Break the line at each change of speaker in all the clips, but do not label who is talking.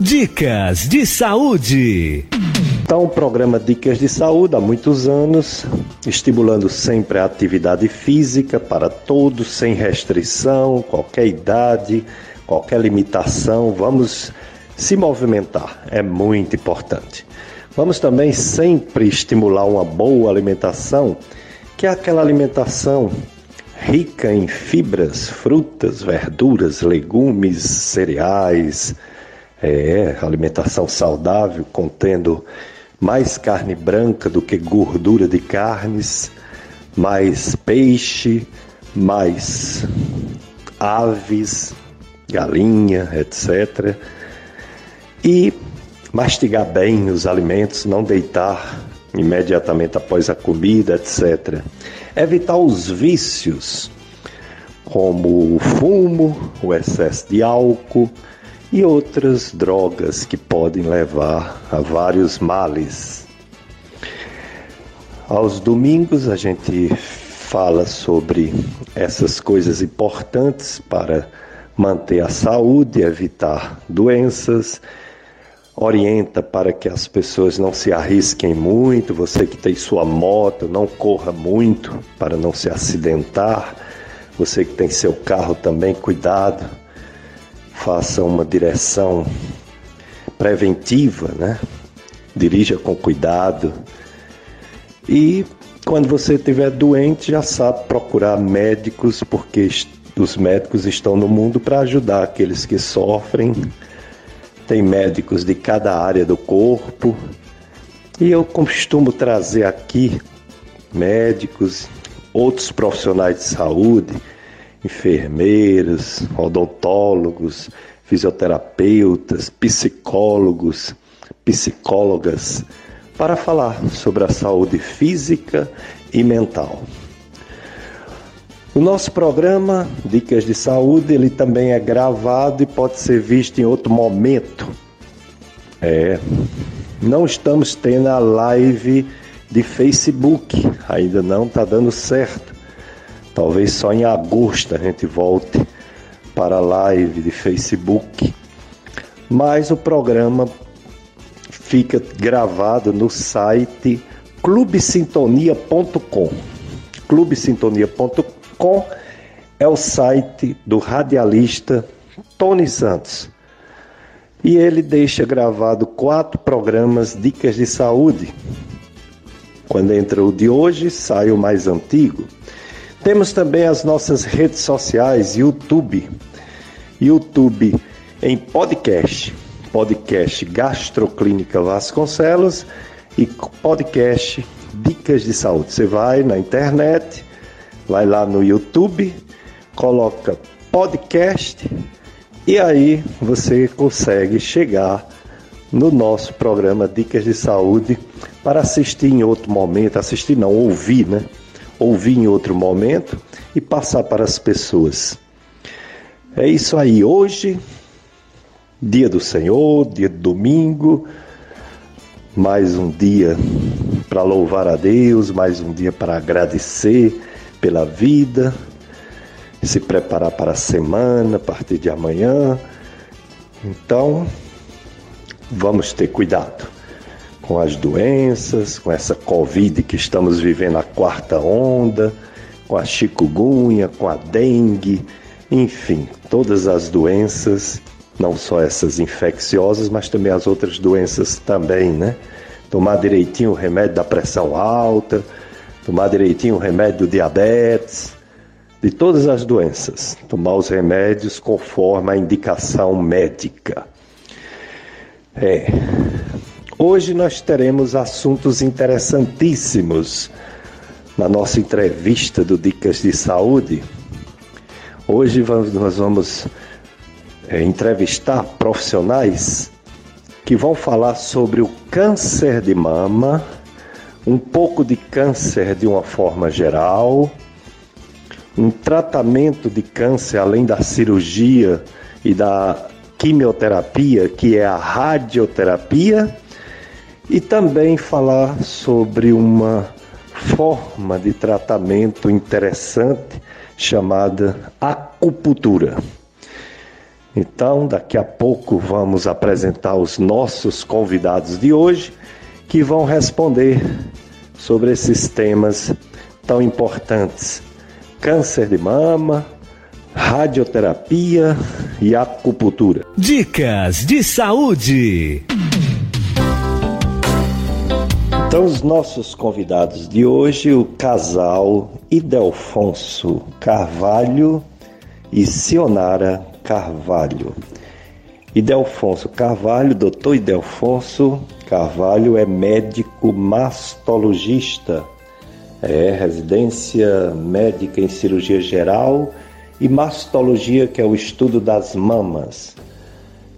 Dicas de saúde.
Então, o programa Dicas de Saúde há muitos anos, estimulando sempre a atividade física para todos, sem restrição, qualquer idade, qualquer limitação. Vamos se movimentar, é muito importante. Vamos também sempre estimular uma boa alimentação, que é aquela alimentação rica em fibras, frutas, verduras, legumes, cereais, é, alimentação saudável, contendo mais carne branca do que gordura de carnes, mais peixe, mais aves, galinha, etc. E mastigar bem os alimentos, não deitar imediatamente após a comida, etc. Evitar os vícios, como o fumo, o excesso de álcool e outras drogas que podem levar a vários males. Aos domingos a gente fala sobre essas coisas importantes para manter a saúde, evitar doenças orienta para que as pessoas não se arrisquem muito. Você que tem sua moto, não corra muito para não se acidentar. Você que tem seu carro também, cuidado. Faça uma direção preventiva, né? Dirija com cuidado. E quando você estiver doente, já sabe procurar médicos, porque os médicos estão no mundo para ajudar aqueles que sofrem tem médicos de cada área do corpo. E eu costumo trazer aqui médicos, outros profissionais de saúde, enfermeiros, odontólogos, fisioterapeutas, psicólogos, psicólogas, para falar sobre a saúde física e mental. O nosso programa Dicas de Saúde, ele também é gravado e pode ser visto em outro momento. É, não estamos tendo a live de Facebook, ainda não está dando certo. Talvez só em agosto a gente volte para a live de Facebook. Mas o programa fica gravado no site clubesintonia.com. clubesintonia.com com é o site do radialista Tony Santos. E ele deixa gravado quatro programas Dicas de Saúde. Quando entra o de hoje, sai o mais antigo. Temos também as nossas redes sociais, YouTube. YouTube em podcast. Podcast Gastroclínica Vasconcelos e podcast Dicas de Saúde. Você vai na internet, vai lá no YouTube, coloca podcast e aí você consegue chegar no nosso programa Dicas de Saúde para assistir em outro momento, assistir não, ouvir, né? Ouvir em outro momento e passar para as pessoas. É isso aí, hoje, dia do Senhor, dia de domingo, mais um dia para louvar a Deus, mais um dia para agradecer pela vida, se preparar para a semana a partir de amanhã. Então, vamos ter cuidado com as doenças, com essa Covid que estamos vivendo a quarta onda, com a chikungunya, com a dengue, enfim, todas as doenças, não só essas infecciosas, mas também as outras doenças também, né? Tomar direitinho o remédio da pressão alta, tomar direitinho o remédio do diabetes, de todas as doenças, tomar os remédios conforme a indicação médica. É. Hoje nós teremos assuntos interessantíssimos na nossa entrevista do Dicas de Saúde. Hoje nós vamos é, entrevistar profissionais que vão falar sobre o câncer de mama um pouco de câncer de uma forma geral, um tratamento de câncer além da cirurgia e da quimioterapia, que é a radioterapia, e também falar sobre uma forma de tratamento interessante chamada acupuntura. Então, daqui a pouco vamos apresentar os nossos convidados de hoje que vão responder sobre esses temas tão importantes: câncer de mama, radioterapia e acupuntura.
Dicas de saúde.
Então, os nossos convidados de hoje, o casal Idelfonso Carvalho e Sionara Carvalho. Idelfonso Carvalho, doutor Idelfonso Carvalho é médico mastologista, é residência médica em cirurgia geral e mastologia, que é o estudo das mamas.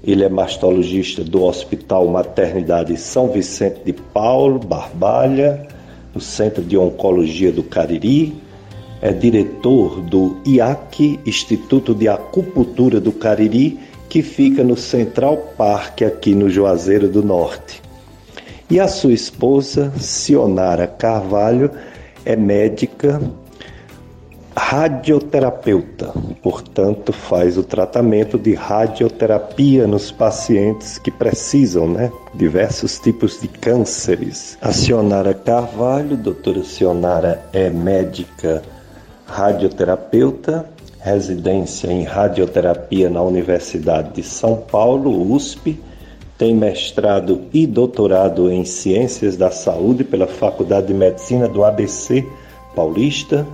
Ele é mastologista do Hospital Maternidade São Vicente de Paulo, Barbalha, no Centro de Oncologia do Cariri. É diretor do IAC, Instituto de Acupuntura do Cariri, que fica no Central Park, aqui no Juazeiro do Norte. E a sua esposa, Sionara Carvalho, é médica radioterapeuta, portanto, faz o tratamento de radioterapia nos pacientes que precisam, né? Diversos tipos de cânceres. A Sionara Carvalho, doutora Sionara, é médica radioterapeuta, residência em radioterapia na Universidade de São Paulo, USP, tem mestrado e doutorado em Ciências da Saúde pela Faculdade de Medicina do ABC Paulista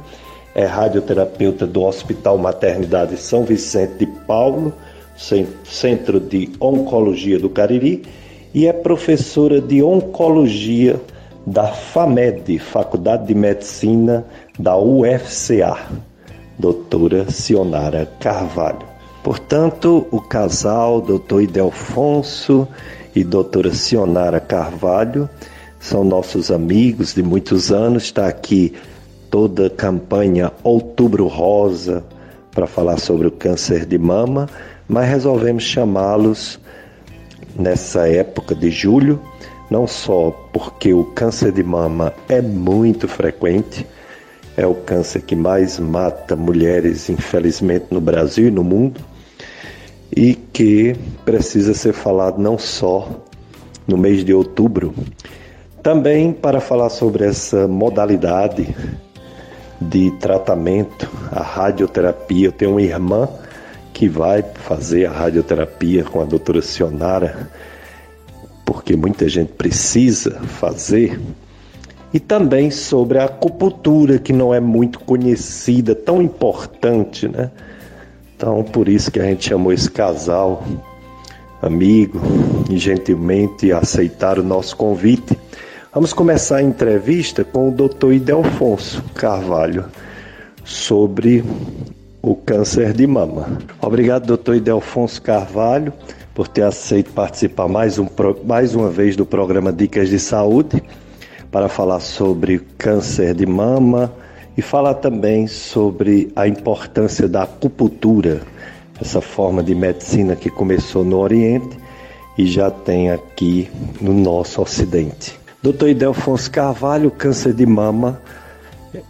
é radioterapeuta do Hospital Maternidade São Vicente de Paulo, Centro de Oncologia do Cariri, e é professora de Oncologia da FAMED, Faculdade de Medicina da UFCA, doutora Sionara Carvalho. Portanto, o casal, doutor Idelfonso e doutora Sionara Carvalho, são nossos amigos de muitos anos, está aqui toda a campanha Outubro Rosa para falar sobre o câncer de mama, mas resolvemos chamá-los nessa época de julho, não só porque o câncer de mama é muito frequente, é o câncer que mais mata mulheres, infelizmente, no Brasil e no mundo, e que precisa ser falado não só no mês de outubro, também para falar sobre essa modalidade de tratamento, a radioterapia. Eu tenho uma irmã que vai fazer a radioterapia com a doutora Sionara, porque muita gente precisa fazer. E também sobre a acupuntura, que não é muito conhecida, tão importante, né? Então, por isso que a gente chamou esse casal amigo e gentilmente aceitar o nosso convite Vamos começar a entrevista com o Dr. Idelfonso Carvalho sobre o câncer de mama. Obrigado, doutor Idelfonso Carvalho, por ter aceito participar mais, um, mais uma vez do programa Dicas de Saúde para falar sobre câncer de mama e falar também sobre a importância da acupuntura, essa forma de medicina que começou no Oriente e já tem aqui no nosso Ocidente. Doutor Idelfonso Carvalho, câncer de mama.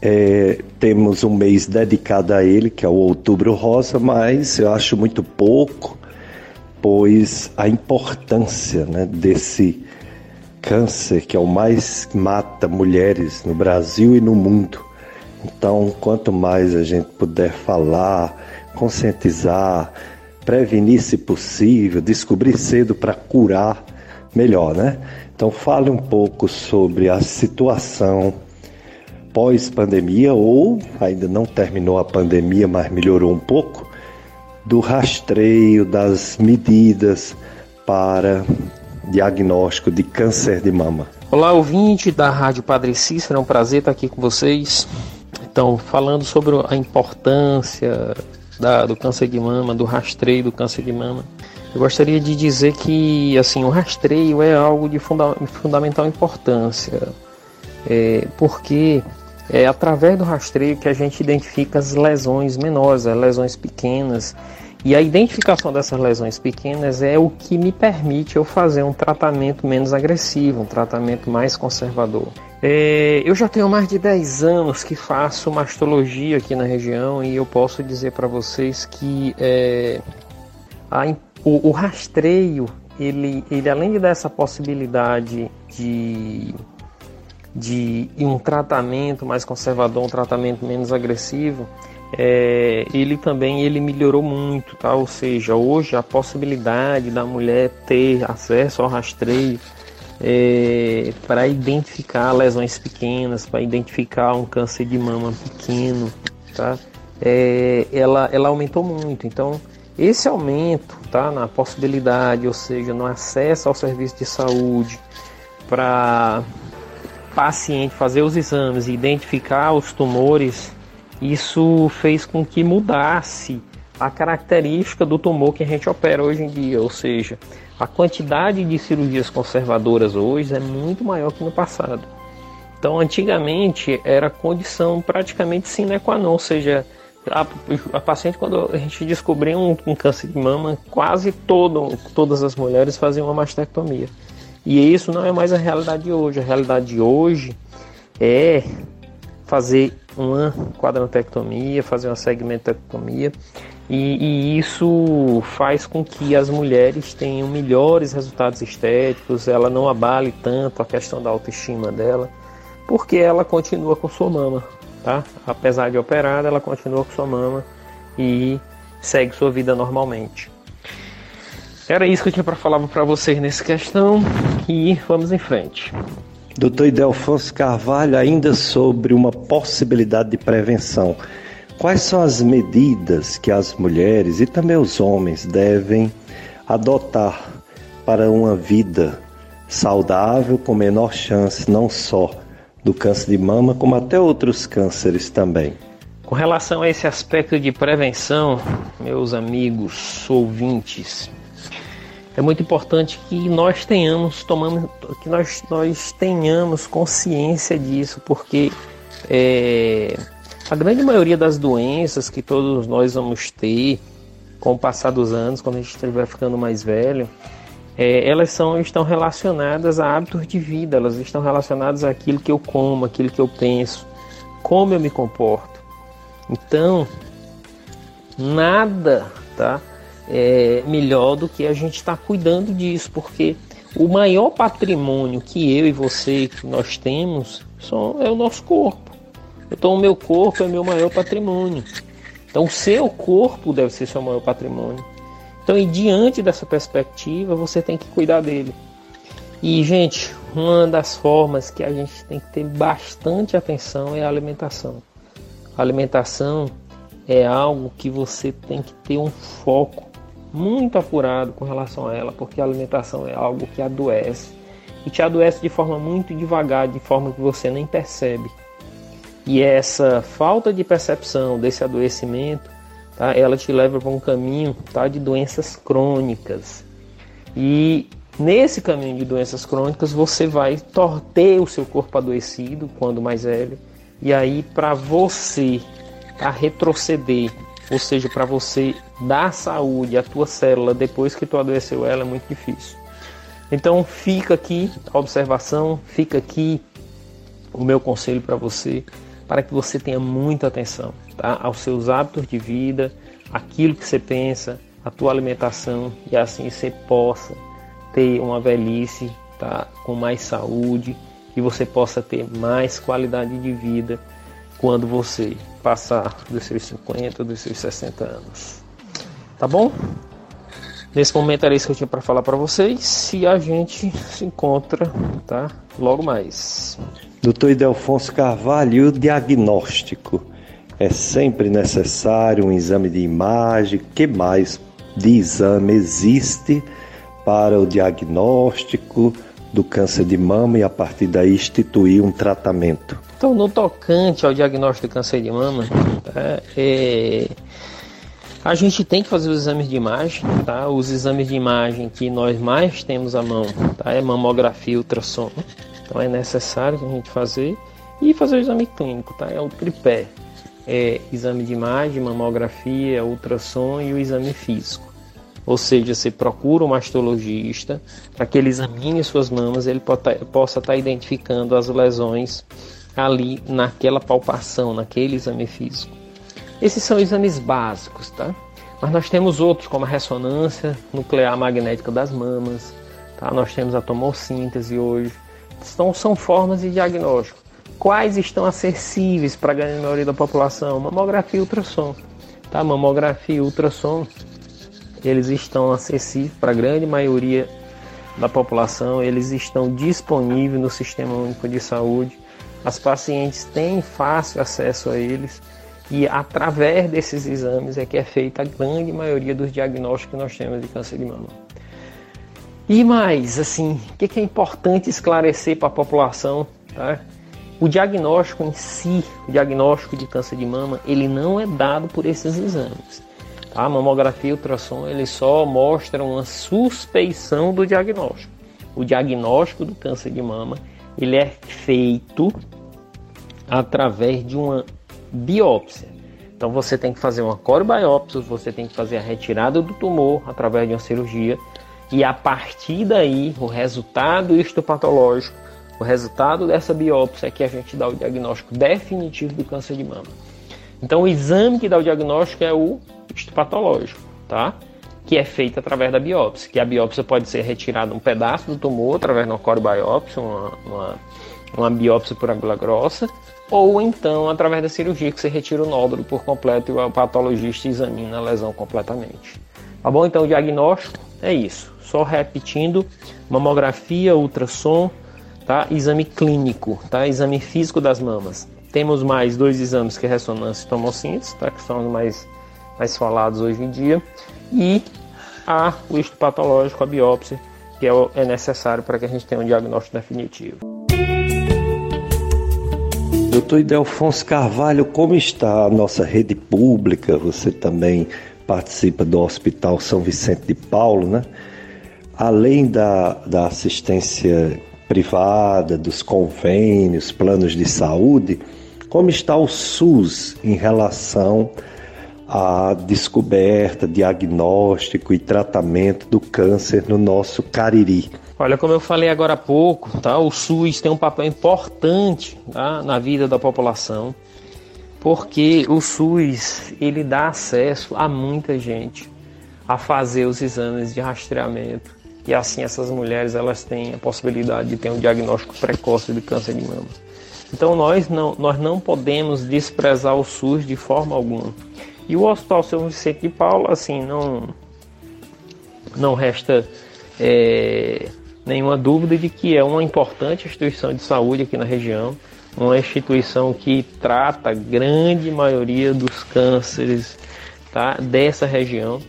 É, temos um mês dedicado a ele, que é o Outubro Rosa, mas eu acho muito pouco, pois a importância né, desse câncer, que é o mais mata mulheres no Brasil e no mundo. Então, quanto mais a gente puder falar, conscientizar, prevenir se possível, descobrir cedo para curar, melhor, né? Então, fale um pouco sobre a situação pós-pandemia, ou ainda não terminou a pandemia, mas melhorou um pouco, do rastreio das medidas para diagnóstico de câncer de mama.
Olá, ouvinte da Rádio Padre Cícero, é um prazer estar aqui com vocês. Então, falando sobre a importância da, do câncer de mama, do rastreio do câncer de mama. Eu gostaria de dizer que assim o rastreio é algo de funda fundamental importância, é, porque é através do rastreio que a gente identifica as lesões menores, as lesões pequenas, e a identificação dessas lesões pequenas é o que me permite eu fazer um tratamento menos agressivo, um tratamento mais conservador. É, eu já tenho mais de 10 anos que faço mastologia aqui na região e eu posso dizer para vocês que é, A, o, o, rastreio, ele, ele além de dar essa possibilidade de, de um tratamento mais conservador, um tratamento menos agressivo, é, ele também ele melhorou muito, tá? Ou seja, hoje a possibilidade da mulher ter acesso ao rastreio é, para identificar lesões pequenas, para identificar um câncer de mama pequeno, tá? É, ela, ela aumentou muito. Então, esse aumento tá, na possibilidade, ou seja, no acesso ao serviço de saúde para paciente fazer os exames e identificar os tumores, isso fez com que mudasse a característica do tumor que a gente opera hoje em dia, ou seja, a quantidade de cirurgias conservadoras hoje é muito maior que no passado. Então, antigamente era condição praticamente sine qua non, ou seja, a, a paciente, quando a gente descobriu um, um, câncer de mama, quase todo, todas as mulheres faziam uma mastectomia. E isso não é mais a realidade de hoje. A realidade de hoje é fazer uma quadrantectomia, fazer uma segmentectomia e, e, isso faz com que as mulheres tenham melhores resultados estéticos, ela não abale tanto a questão da autoestima dela, porque ela continua com sua mama, tá? Apesar de operada, ela continua com sua mama e segue sua vida normalmente. Era isso que eu tinha para falar para vocês nessa questão e vamos em frente.
Doutor Idelfonso Carvalho, ainda sobre uma possibilidade de prevenção. Quais são as medidas que as mulheres e também os homens devem adotar para uma vida saudável com menor chance não só do câncer de mama, como até outros cânceres também?
Com relação a esse aspecto de prevenção, meus amigos ouvintes, é muito importante que nós tenhamos tomamos, que nós, nós tenhamos consciência disso, porque é, a grande maioria das doenças que todos nós vamos ter com o passar dos anos, quando a gente estiver ficando mais velho, é, elas são, estão relacionadas a hábitos de vida, elas estão relacionadas àquilo que eu como, aquilo que eu penso, como eu me comporto. Então, nada, tá? é, melhor do que a gente estar tá cuidando disso, porque o maior patrimônio que eu e você que nós temos são, é o nosso corpo. Então o meu corpo é meu maior patrimônio. Então o seu corpo deve ser seu maior patrimônio. Então e diante dessa perspectiva você tem que cuidar dele. E gente, uma das formas que a gente tem que ter bastante atenção é a alimentação. A alimentação é algo que você tem que ter um foco muito apurado com relação a ela, porque a alimentação é algo que adoece e te adoece de forma muito devagar, de forma que você nem percebe. E essa falta de percepção desse adoecimento, tá, ela te leva para um caminho tá, de doenças crônicas. E nesse caminho de doenças crônicas, você vai ter o seu corpo adoecido quando mais velho. E aí, para você a retroceder ou seja, para você dar saúde à tua célula depois que tu adoeceu ela é muito difícil. Então fica aqui a observação, fica aqui o meu conselho para você, para que você tenha muita atenção aos seus hábitos de vida, aquilo que você pensa, a tua alimentação e assim você possa ter uma velhice tá? com mais saúde e você possa ter mais qualidade de vida quando você passar dos seus 50, dos seus 60 anos. Tá bom? Nesse momento era isso que eu tinha para falar para vocês e a gente se encontra, tá? Logo mais.
Doutor Idelfonso Carvalho, o diagnóstico é sempre necessário um exame de imagem. Que mais de exame existe para o diagnóstico do câncer de mama e a partir daí instituir um tratamento?
Então, no tocante ao diagnóstico de câncer de mama, tá, é, a gente tem que fazer os exames de imagem, tá? Os exames de imagem que nós mais temos à mão, tá? É mamografia e ultrassom. Então é necessário a gente fazer e fazer o exame clínico, tá? É o tripé. É exame de imagem, mamografia, ultrassom e o exame físico. Ou seja, você procura um mastologista para que ele examine suas mamas, ele possa estar identificando as lesões ali naquela palpação, naquele exame físico. Esses são exames básicos, tá? Mas nós temos outros, como a ressonância nuclear magnética das mamas, tá? nós temos a tomossíntese hoje. Então, são formas de diagnóstico. Quais estão acessíveis para a grande maioria da população? Mamografia e ultrassom. Tá? Mamografia e ultrassom, eles estão acessíveis para a grande maioria da população, eles estão disponíveis no Sistema Único de Saúde. As pacientes têm fácil acesso a eles e através desses exames é que é feita a grande maioria dos diagnósticos que nós temos de câncer de mama. E mais, assim, o que é importante esclarecer para a população, tá? O diagnóstico em si, o diagnóstico de câncer de mama, ele não é dado por esses exames. A mamografia e ultrassom ele só mostram uma suspeição do diagnóstico. O diagnóstico do câncer de mama ele é feito através de uma biópsia. Então você tem que fazer uma corebiópsia, você tem que fazer a retirada do tumor através de uma cirurgia e a partir daí o resultado histopatológico, o resultado dessa biópsia é que a gente dá o diagnóstico definitivo do câncer de mama. Então o exame que dá o diagnóstico é o histopatológico, tá? Que é feito através da biópsia. Que a biópsia pode ser retirada um pedaço do tumor através de uma corebiópsia, uma, uma, uma biópsia por agulha grossa, ou então através da cirurgia que você retira o nódulo por completo e o patologista examina a lesão completamente. Tá bom? Então o diagnóstico é isso. Só repetindo: mamografia, ultrassom, tá? Exame clínico, tá? Exame físico das mamas. Temos mais dois exames que é ressonância e tomossíntese, tá? que são os mais, mais falados hoje em dia. E a, o histopatológico, a biópsia, que é, é necessário para que a gente tenha um diagnóstico definitivo.
Doutor Idelfonso Carvalho, como está a nossa rede pública? Você também participa do Hospital São Vicente de Paulo, né? Além da, da assistência privada, dos convênios, planos de saúde, como está o SUS em relação à descoberta, diagnóstico e tratamento do câncer no nosso Cariri?
Olha, como eu falei agora há pouco, tá? o SUS tem um papel importante tá? na vida da população, porque o SUS ele dá acesso a muita gente a fazer os exames de rastreamento e assim essas mulheres elas têm a possibilidade de ter um diagnóstico precoce de câncer de mama. Então nós não, nós não podemos desprezar o SUS de forma alguma. E o Hospital São Vicente de Paulo, assim, não, não resta é, nenhuma dúvida de que é uma importante instituição de saúde aqui na região, uma instituição que trata a grande maioria dos cânceres tá, dessa região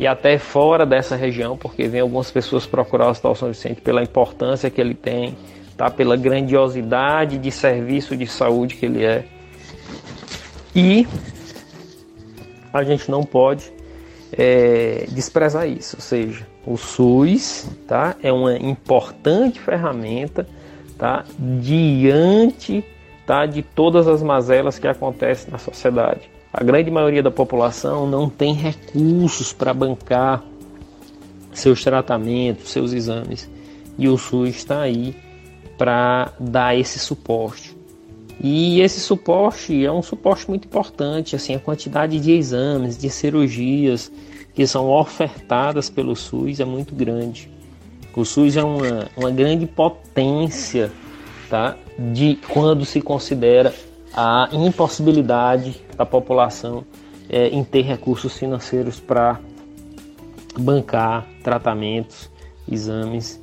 e até fora dessa região, porque vem algumas pessoas procurar o Hospital São Vicente pela importância que ele tem tá? pela grandiosidade de serviço de saúde que ele é. E a gente não pode é, desprezar isso, ou seja, o SUS tá? é uma importante ferramenta tá? diante tá? de todas as mazelas que acontecem na sociedade. A grande maioria da população não tem recursos para bancar seus tratamentos, seus exames. E o SUS está aí para dar esse suporte. E esse suporte é um suporte muito importante, assim, a quantidade de exames, de cirurgias que são ofertadas pelo SUS é muito grande. O SUS é uma, uma grande potência tá? de quando se considera a impossibilidade da população é, em ter recursos financeiros para bancar tratamentos, exames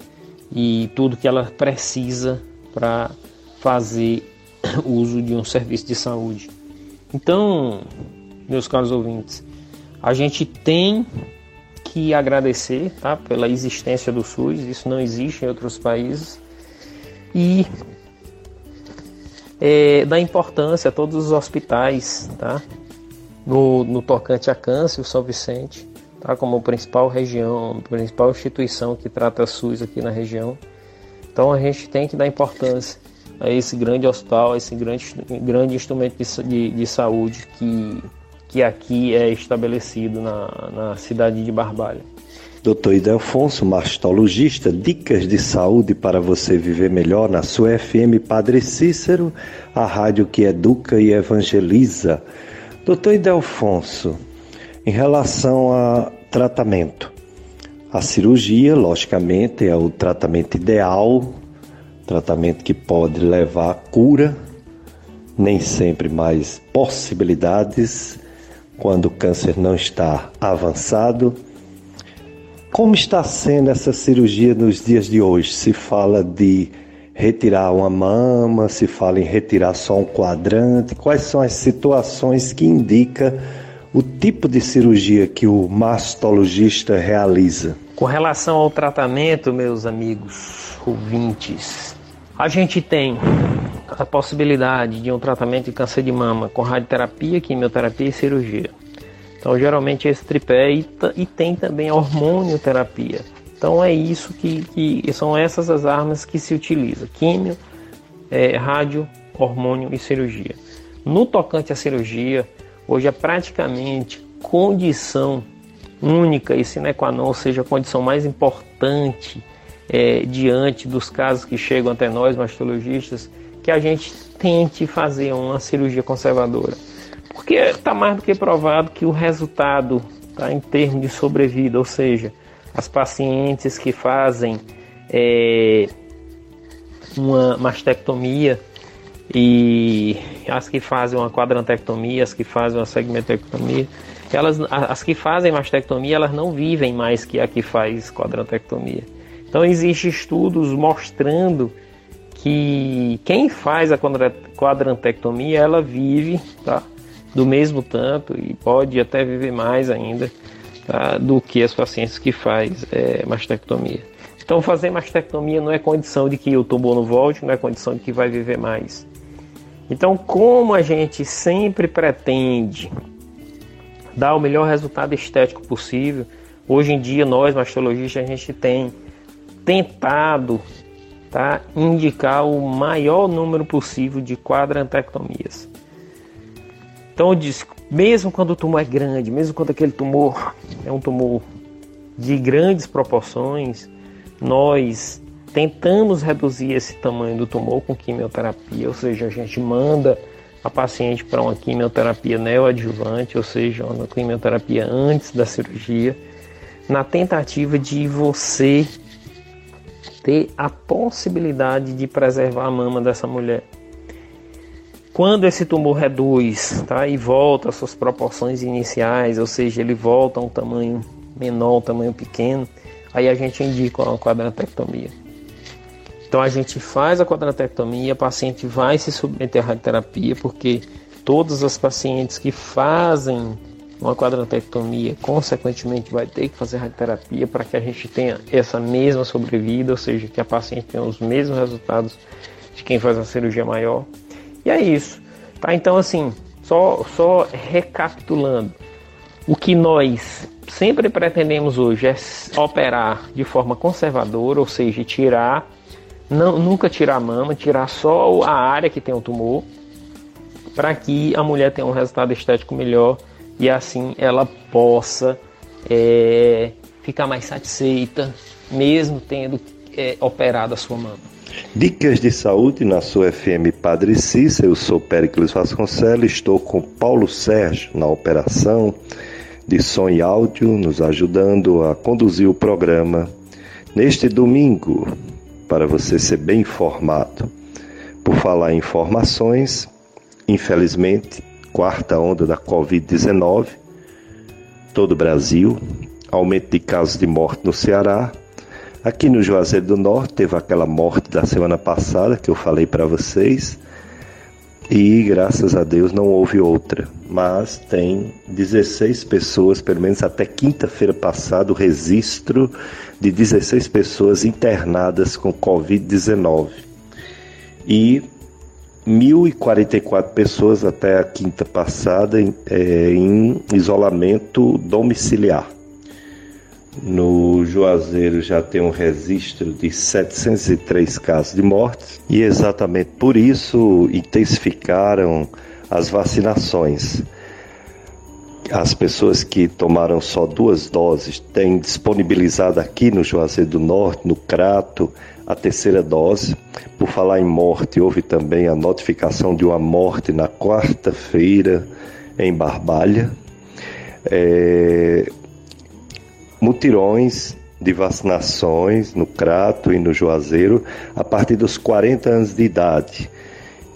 e tudo que ela precisa para fazer uso de um serviço de saúde. Então, meus caros ouvintes, a gente tem que agradecer tá, pela existência do SUS, isso não existe em outros países, e é, da importância a todos os hospitais tá, no, no tocante a câncer, o São Vicente, tá? como principal região, principal instituição que trata SUS aqui na região. Então a gente tem que dar importância a esse grande hospital, a esse grande, grande instrumento de, de, de saúde que, que aqui é estabelecido na, na cidade de Barbalha.
Doutor Idelfonso, mastologista, dicas de saúde para você viver melhor na sua FM Padre Cícero, a rádio que educa e evangeliza. Doutor Idelfonso, Em relação a tratamento, a cirurgia, logicamente, é o tratamento ideal, tratamento que pode levar à cura, nem sempre mais possibilidades quando o câncer não está avançado. Como está sendo essa cirurgia nos dias de hoje? Se fala de retirar uma mama, se fala em retirar só um quadrante, quais são as situações que indicam o tipo de cirurgia que o mastologista realiza?
Com relação ao tratamento, meus amigos ouvintes, a gente tem a possibilidade de um tratamento de câncer de mama com radioterapia, quimioterapia e cirurgia. Então, geralmente esse tripé e, e tem também a hormonioterapia. Então, é isso que, que, são essas as armas que se utiliza: químio, é, rádio, hormônio e cirurgia. No tocante à cirurgia, hoje é praticamente condição única e sine qua non, ou seja, a condição mais importante é, diante dos casos que chegam até nós, mastologistas, que a gente tente fazer uma cirurgia conservadora. Porque está mais do que provado que o resultado tá, em termos de sobrevida, ou seja, as pacientes que fazem é, uma mastectomia e as que fazem uma quadrantectomia, as que fazem uma segmentectomia, elas, as que fazem mastectomia, elas não vivem mais que a que faz quadrantectomia. Então existem estudos mostrando que quem faz a quadrantectomia, ela vive tá, do mesmo tanto e pode até viver mais ainda tá, do que as pacientes que faz é, mastectomia. Então fazer mastectomia não é condição de que o tumor não volte, não é condição de que vai viver mais. Então, como a gente sempre pretende dar o melhor resultado estético possível, hoje em dia nós mastologistas a gente tem tentado tá, indicar o maior número possível de quadrantectomias. Então eu disse, mesmo quando o tumor é grande, mesmo quando aquele tumor é um tumor de grandes proporções, nós tentamos reduzir esse tamanho do tumor com quimioterapia, ou seja, a gente manda a paciente para uma quimioterapia neoadjuvante, ou seja, uma quimioterapia antes da cirurgia, na tentativa de você ter a possibilidade de preservar a mama dessa mulher. Quando esse tumor reduz tá, e volta às suas proporções iniciais, ou seja, ele volta a um tamanho menor, um tamanho pequeno, aí a gente indica uma quadrantectomia. Então a gente faz a quadrantectomia, a paciente vai se submeter à radioterapia, porque todas as pacientes que fazem uma quadrantectomia, consequentemente vai ter que fazer radioterapia para que a gente tenha essa mesma sobrevida, ou seja, que a paciente tenha os mesmos resultados de quem faz a cirurgia maior. E é isso, tá? Então assim, só só recapitulando, o que nós sempre pretendemos hoje é operar de forma conservadora, ou seja, tirar não, nunca tirar a mama, tirar só a área que tem o tumor, para que a mulher tenha um resultado estético melhor e assim ela possa é, ficar mais satisfeita, mesmo tendo é, operado a sua mama.
Dicas de saúde na sua FM Padre Cícero, eu sou Péricles Vasconcelos, estou com Paulo Sérgio na operação de som e áudio, nos ajudando a conduzir o programa neste domingo, para você ser bem informado. Por falar em informações, infelizmente, quarta onda da Covid-19, todo o Brasil, aumento de casos de morte no Ceará. Aqui no Juazeiro do Norte teve aquela morte da semana passada que eu falei para vocês. E graças a Deus não houve outra, mas tem 16 pessoas, pelo menos até quinta-feira passada, o registro de 16 pessoas internadas com Covid-19. E 1.044 pessoas até a quinta passada em, é, em isolamento domiciliar. No Juazeiro já tem um registro de 703 casos de mortes e exatamente por isso intensificaram as vacinações. As pessoas que tomaram só duas doses têm disponibilizado aqui no Juazeiro do Norte, no Crato, a terceira dose. Por falar em morte, houve também a notificação de uma morte na quarta-feira em Barbalha. é, mutirões de vacinações no Crato e no Juazeiro a partir dos 40 anos de idade.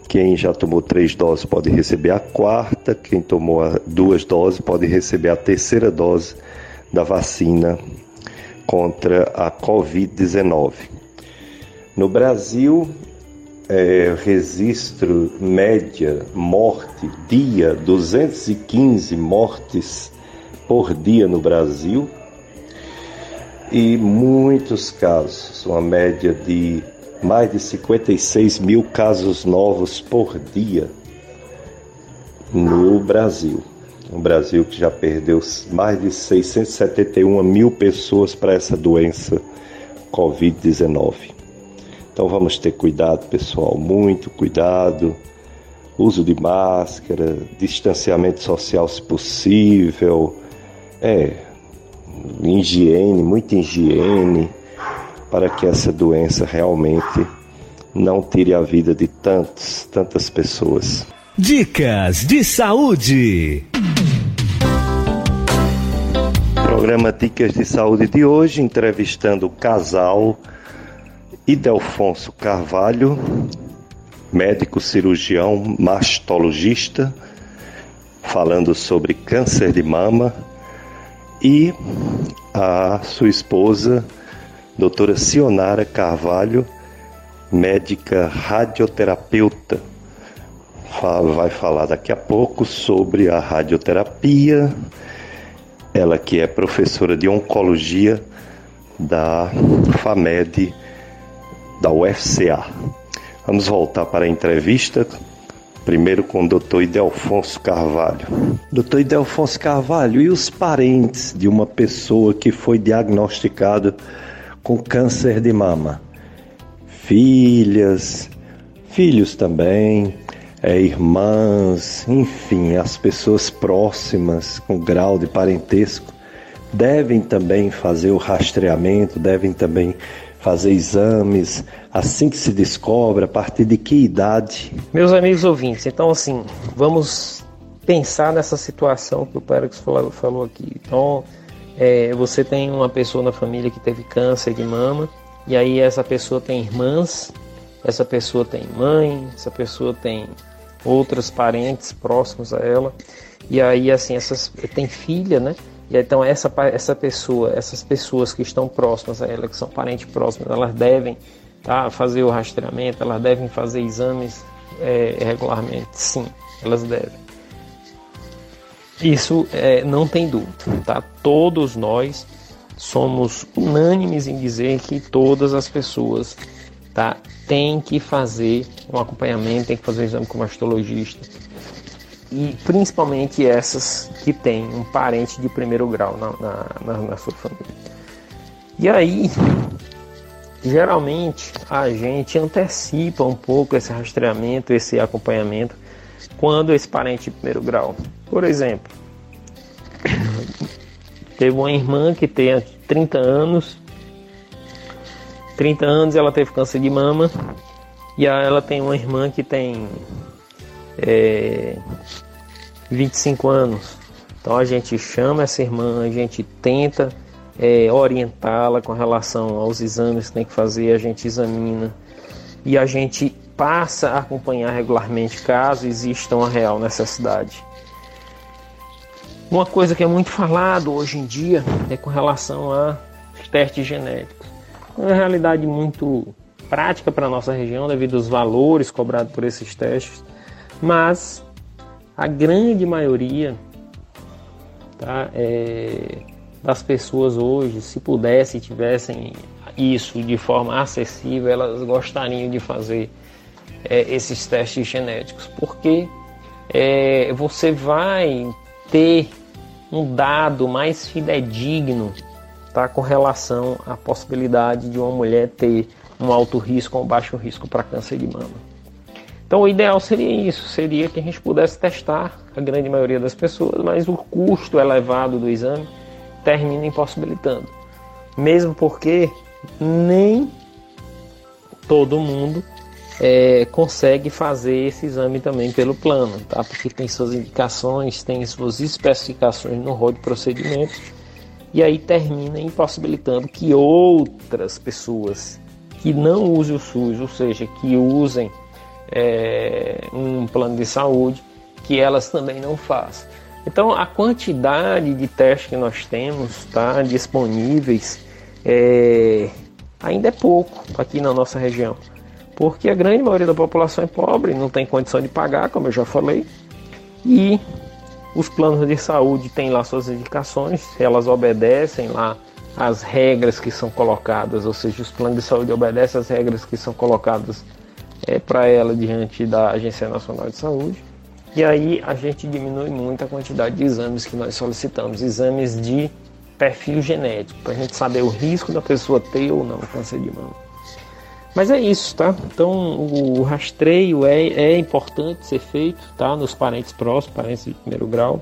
Quem já tomou três doses pode receber a quarta, quem tomou duas doses pode receber a terceira dose da vacina contra a Covid-19. No Brasil, é, registro média morte dia 215 mortes por dia no Brasil e muitos casos, uma média de mais de 56 mil casos novos por dia no Brasil. Um Brasil que já perdeu mais de 671 mil pessoas para essa doença Covid-19. Então vamos ter cuidado, pessoal, muito cuidado. Uso de máscara, distanciamento social se possível. É, higiene, muita higiene, para que essa doença realmente não tire a vida de tantas, tantas pessoas.
Dicas de saúde.
Programa Dicas de Saúde de hoje, entrevistando o casal Idelfonso Carvalho, médico cirurgião mastologista, falando sobre câncer de mama e a sua esposa, doutora Sionara Carvalho, médica radioterapeuta. Vai falar daqui a pouco sobre a radioterapia. Ela que é professora de oncologia da FAMED da UFCA. Vamos voltar para a entrevista Primeiro com o doutor Idelfonso Carvalho. Doutor Idelfonso Carvalho, e os parentes de uma pessoa que foi diagnosticado com câncer de mama? Filhas, filhos também, é, irmãs, enfim, as pessoas próximas com grau de parentesco devem também fazer o rastreamento, devem também fazer exames assim que se descobre, a partir de que idade?
Meus amigos ouvintes, então assim, vamos pensar nessa situação que o Pérez falou, falou aqui. Então, é, você tem uma pessoa na família que teve câncer de mama, e aí essa pessoa tem irmãs, essa pessoa tem mãe, essa pessoa tem outros parentes próximos a ela, e aí assim, essas tem filha, né? E então essa, essa pessoa, essas pessoas que estão próximas a ela, que são parentes próximos, elas devem tá, fazer o rastreamento, elas devem fazer exames é, regularmente. Sim, elas devem. Isso é, não tem dúvida, tá? Todos nós somos unânimes em dizer que todas as pessoas tá, têm que fazer um acompanhamento, têm que fazer um exame com o mastologista e principalmente essas que têm um parente de primeiro grau na, na, na, na sua família. E aí, geralmente, a gente antecipa um pouco esse rastreamento, esse acompanhamento, quando esse parente de primeiro grau. Por exemplo, teve uma irmã que tem 30 anos, 30 anos ela teve câncer de mama, e ela tem uma irmã que tem é, 25 anos. Então a gente chama essa irmã, a gente tenta é, orientá-la com relação aos exames que tem que fazer, a gente examina e a gente passa a acompanhar regularmente caso exista uma real necessidade. Uma coisa que é muito falado hoje em dia é com relação a testes genéticos. É uma realidade muito prática para a nossa região devido aos valores cobrados por esses testes, mas a grande maioria tá, é, das pessoas hoje, se pudessem, tivessem isso de forma acessível, elas gostariam de fazer é, esses testes genéticos, porque é, você vai ter um dado mais fidedigno tá, com relação à possibilidade de uma mulher ter um alto risco ou um baixo risco para câncer de mama. Então o ideal seria isso, seria que a gente pudesse testar a grande maioria das pessoas, mas o custo elevado do exame termina impossibilitando. Mesmo porque nem todo mundo é, consegue fazer esse exame também pelo plano, tá? Porque tem suas indicações, tem suas especificações no rol de procedimentos e aí termina impossibilitando que outras pessoas que não usem o SUS, ou seja, que usem é, um plano de saúde, que elas também não façam. Então a quantidade de testes que nós temos tá, disponíveis é, ainda é pouco aqui na nossa região, porque a grande maioria da população é pobre, não tem condição de pagar, como eu já falei, e os planos de saúde têm lá suas indicações, elas obedecem lá as regras que são colocadas, ou seja, os planos de saúde obedecem às regras que são colocadas é, para ela diante da Agência Nacional de Saúde. E aí a gente diminui muito a quantidade de exames que nós solicitamos, exames de perfil genético, para a gente saber o risco da pessoa ter ou não câncer de mama. Mas é isso, tá? Então o rastreio é, é importante ser feito, tá? Nos parentes próximos, parentes de primeiro grau.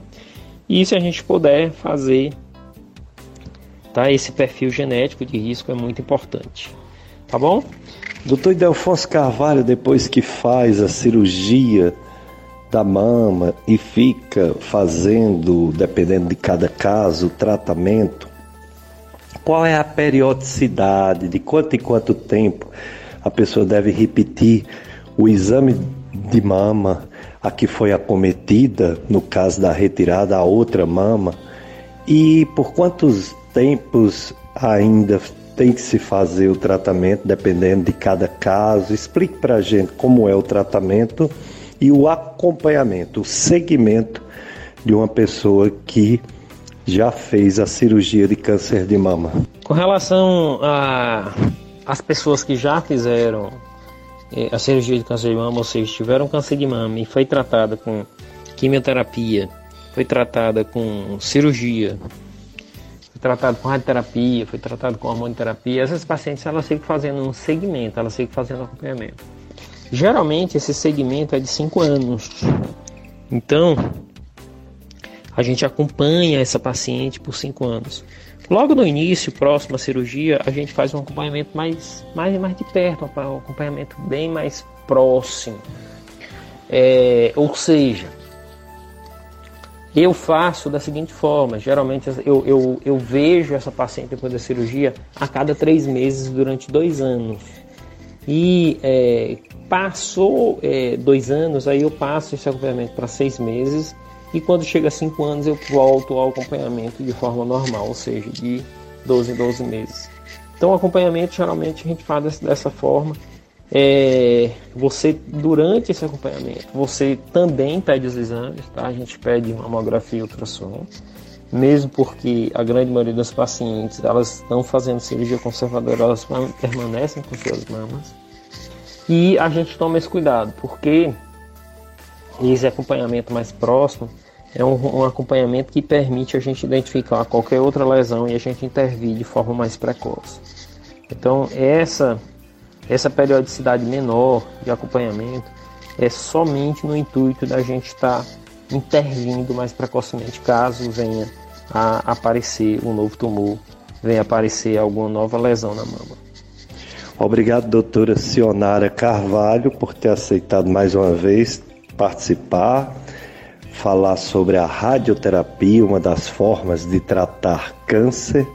E se a gente puder fazer, tá? Esse perfil genético de risco é muito importante, tá bom?
Doutor Idelfonso Carvalho, depois que faz a cirurgia da mama e fica fazendo, dependendo de cada caso, tratamento, qual é a periodicidade, de quanto em quanto tempo a pessoa deve repetir o exame de mama a que foi acometida, no caso da retirada, a outra mama, e por quantos tempos ainda tem que se fazer o tratamento, dependendo de cada caso. Explique para a gente como é o tratamento e o acompanhamento, o segmento de uma pessoa que já fez a cirurgia de câncer de mama.
Com relação às pessoas que já fizeram eh, a cirurgia de câncer de mama, ou seja, tiveram câncer de mama e foi tratada com quimioterapia, foi tratada com cirurgia, foi tratado com radioterapia, foi tratado com hormonoterapia, essas pacientes elas seguem fazendo um segmento, elas seguem fazendo acompanhamento. Geralmente esse segmento é de 5 anos. Então, a gente acompanha essa paciente por 5 anos. Logo no início, próximo à cirurgia, a gente faz um acompanhamento mais, mais, mais de perto, um acompanhamento bem mais próximo. É, ou seja, eu faço da seguinte forma: geralmente eu, eu, eu vejo essa paciente depois da cirurgia a cada três meses durante dois anos. E é, Passou é, dois anos, aí eu passo esse acompanhamento para seis meses e quando chega a cinco anos eu volto ao acompanhamento de forma normal, ou seja, de 12 em 12 meses. Então, acompanhamento geralmente a gente faz dessa forma. É, você durante esse acompanhamento você também pede os exames, tá? A gente pede mamografia e ultrassom, mesmo porque a grande maioria das pacientes elas estão fazendo cirurgia conservadora, elas permanecem com suas mamas. E a gente toma esse cuidado, porque esse acompanhamento mais próximo é um, um, acompanhamento que permite a gente identificar qualquer outra lesão e a gente intervir de forma mais precoce. Então, essa, essa periodicidade menor de acompanhamento é somente no intuito da gente estar tá intervindo mais precocemente caso venha a aparecer um novo tumor, venha aparecer alguma nova lesão na mama.
Obrigado, doutora Sionara Carvalho, por ter aceitado mais uma vez participar, falar sobre a radioterapia, uma das formas de tratar câncer.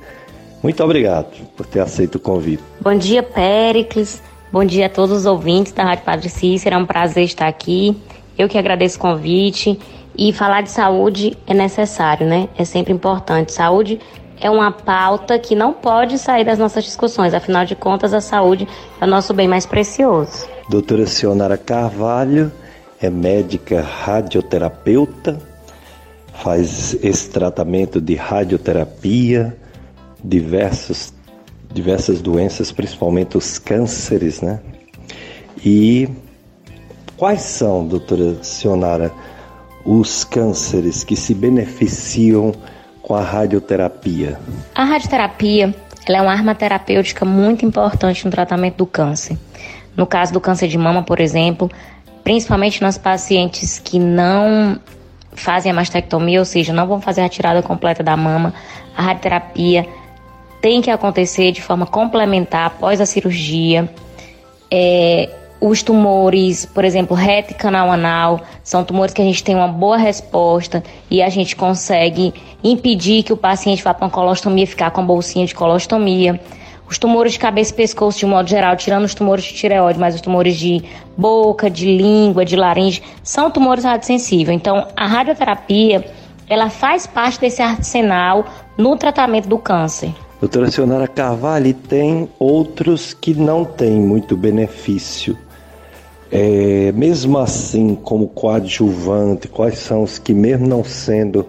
Muito obrigado por ter aceito o convite.
Bom dia, Péricles. Bom dia a todos os ouvintes da Rádio Padre Cícero. É um prazer estar aqui. Eu que agradeço o convite. E falar de saúde é necessário, né? É sempre importante. Saúde é uma pauta que não pode sair das nossas discussões, afinal de contas, a saúde é o nosso bem mais precioso.
Doutora Sionara Carvalho é médica radioterapeuta, faz esse tratamento de radioterapia, diversos, diversas doenças, principalmente os cânceres, né? E quais são, doutora Sionara, os cânceres que se beneficiam com a radioterapia?
A radioterapia é uma arma terapêutica muito importante no tratamento do câncer. No caso do câncer de mama, por exemplo, principalmente nas pacientes que não fazem a mastectomia, ou seja, não vão fazer a retirada completa da mama, a radioterapia tem que acontecer de forma complementar após a cirurgia. É, os tumores, por exemplo, reto canal anal, são tumores que a gente tem uma boa resposta e a gente consegue impedir que o paciente vá para uma colostomia, ficar com a bolsinha de colostomia. Os tumores de cabeça e pescoço, de modo geral, tirando os tumores de tireoide, mas os tumores de boca, de língua, de laringe, são tumores radiosensíveis. Então, a radioterapia, ela faz parte desse arsenal no tratamento do câncer.
Doutora Sionara Carvalho, tem outros que não têm muito benefício. É, mesmo assim, como coadjuvante, quais são os que, mesmo não sendo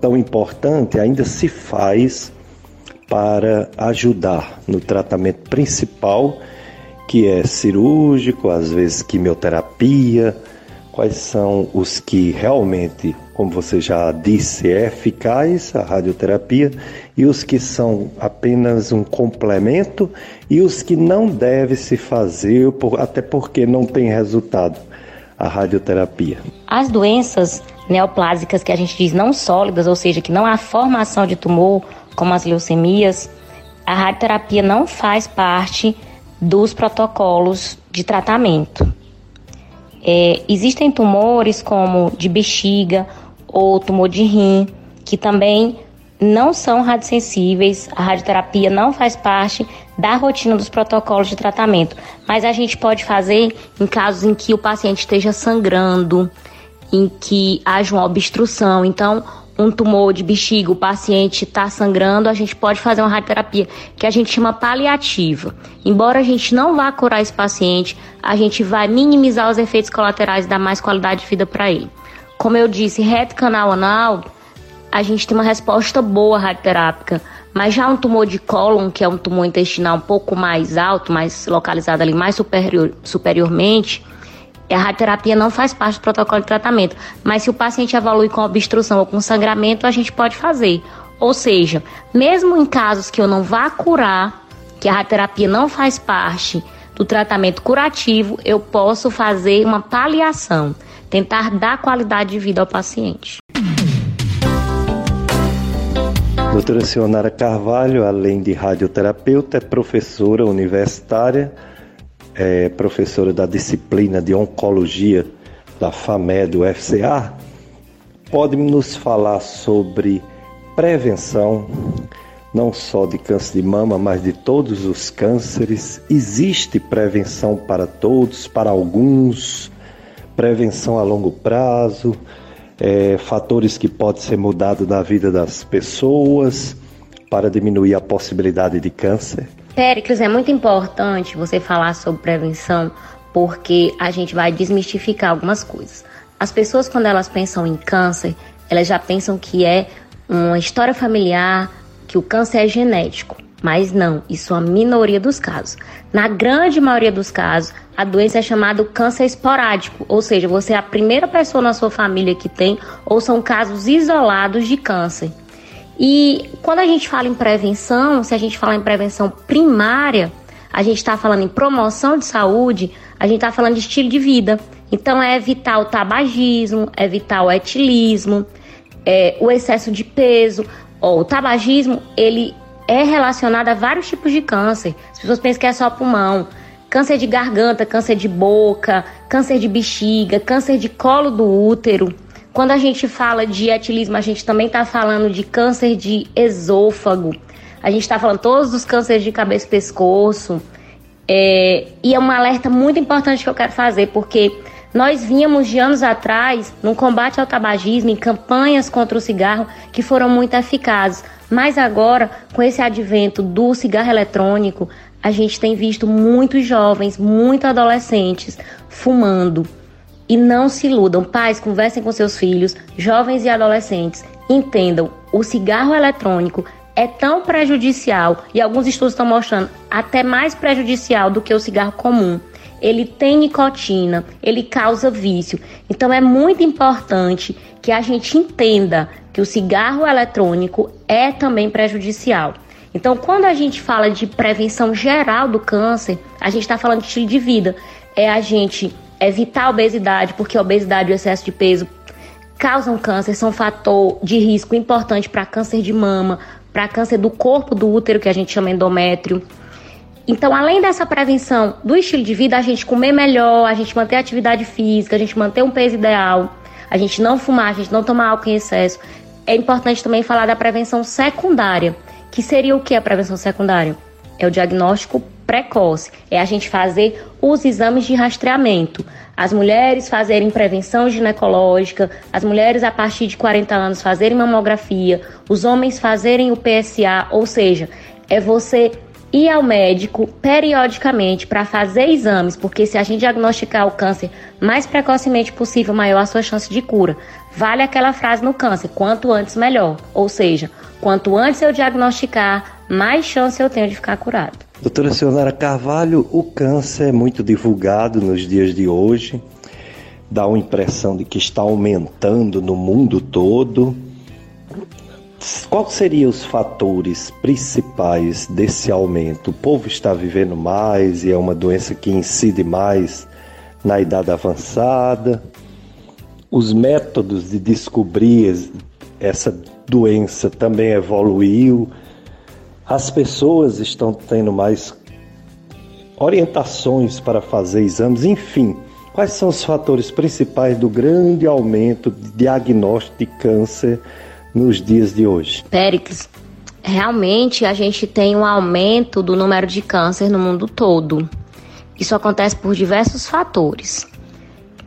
tão importante, ainda se faz para ajudar no tratamento principal, que é cirúrgico, às vezes quimioterapia, quais são os que realmente, como você já disse, é eficaz a radioterapia e os que são apenas um complemento e os que não deve se fazer, até porque não tem resultado a radioterapia.
As doenças neoplásicas que a gente diz não sólidas, ou seja, que não há formação de tumor, como as leucemias, a radioterapia não faz parte dos protocolos de tratamento. É, existem tumores como de bexiga ou tumor de rim, que também não são radiosensíveis, a radioterapia não faz parte da rotina dos protocolos de tratamento, mas a gente pode fazer em casos em que o paciente esteja sangrando, em que haja uma obstrução. Então, um tumor de bexiga, o paciente está sangrando, a gente pode fazer uma radioterapia que a gente chama paliativa. Embora a gente não vá curar esse paciente, a gente vai minimizar os efeitos colaterais e dar mais qualidade de vida para ele. Como eu disse, reto canal anal, a gente tem uma resposta boa radioterápica, mas já um tumor de cólon, que é um tumor intestinal um pouco mais alto, mais localizado ali mais superior, superiormente, a radioterapia não faz parte do protocolo de tratamento, mas se o paciente evolui com obstrução ou com sangramento, a gente pode fazer. Ou seja, mesmo em casos que eu não vá curar, que a radioterapia não faz parte do tratamento curativo, eu posso fazer uma paliação, tentar dar qualidade de vida ao paciente.
Doutora Sionara Carvalho, além de radioterapeuta, é professora universitária é professora da disciplina de Oncologia da FAMED, do FCA, pode nos falar sobre prevenção, não só de câncer de mama, mas de todos os cânceres? Existe prevenção para todos, para alguns? Prevenção a longo prazo? É, fatores que podem ser mudados na vida das pessoas para diminuir a possibilidade de câncer?
Péricles, é muito importante você falar sobre prevenção porque a gente vai desmistificar algumas coisas. As pessoas, quando elas pensam em câncer, elas já pensam que é uma história familiar, que o câncer é genético. Mas não, isso é a minoria dos casos. Na grande maioria dos casos, a doença é chamada câncer esporádico, ou seja, você é a primeira pessoa na sua família que tem, ou são casos isolados de câncer. E quando a gente fala em prevenção, se a gente fala em prevenção primária, a gente está falando em promoção de saúde, a gente está falando de estilo de vida. Então é evitar o tabagismo, evitar o etilismo, é, o excesso de peso. Ó, o tabagismo ele é relacionado a vários tipos de câncer. As pessoas pensam que é só pulmão. Câncer de garganta, câncer de boca, câncer de bexiga, câncer de colo do útero. Quando a gente fala de etilismo, a gente também está falando de câncer de esôfago. A gente está falando todos os cânceres de cabeça e pescoço. É, e é um alerta muito importante que eu quero fazer, porque nós vínhamos de anos atrás num combate ao tabagismo, em campanhas contra o cigarro que foram muito eficazes. Mas agora, com esse advento do cigarro eletrônico, a gente tem visto muitos jovens, muitos adolescentes fumando. E não se iludam. Pais, conversem com seus filhos, jovens e adolescentes. Entendam, o cigarro eletrônico é tão prejudicial, e alguns estudos estão mostrando até mais prejudicial do que o cigarro comum. Ele tem nicotina, ele causa vício. Então é muito importante que a gente entenda que o cigarro eletrônico é também prejudicial. Então, quando a gente fala de prevenção geral do câncer, a gente está falando de estilo de vida. É a gente evitar a obesidade, porque a obesidade e o excesso de peso causam câncer, são fator de risco importante para câncer de mama, para câncer do corpo do útero, que a gente chama endométrio. Então, além dessa prevenção do estilo de vida, a gente comer melhor, a gente manter atividade física, a gente manter um peso ideal, a gente não fumar, a gente não tomar álcool em excesso. É importante também falar da prevenção secundária, que seria o que a prevenção secundária? É o diagnóstico precoce, é a gente fazer os exames de rastreamento. As mulheres fazerem prevenção ginecológica, as mulheres a partir de 40 anos fazerem mamografia, os homens fazerem o PSA, ou seja, é você ir ao médico periodicamente para fazer exames, porque se a gente diagnosticar o câncer mais precocemente possível, maior a sua chance de cura. Vale aquela frase no câncer: quanto antes, melhor. Ou seja, quanto antes eu diagnosticar, mais chance eu tenho de ficar curado.
Doutora Sionara Carvalho, o câncer é muito divulgado nos dias de hoje, dá uma impressão de que está aumentando no mundo todo. Quais seriam os fatores principais desse aumento? O povo está vivendo mais e é uma doença que incide mais na idade avançada. Os métodos de descobrir essa doença também evoluiu. As pessoas estão tendo mais orientações para fazer exames, enfim. Quais são os fatores principais do grande aumento de diagnóstico de câncer nos dias de hoje?
Péricles, realmente a gente tem um aumento do número de câncer no mundo todo. Isso acontece por diversos fatores.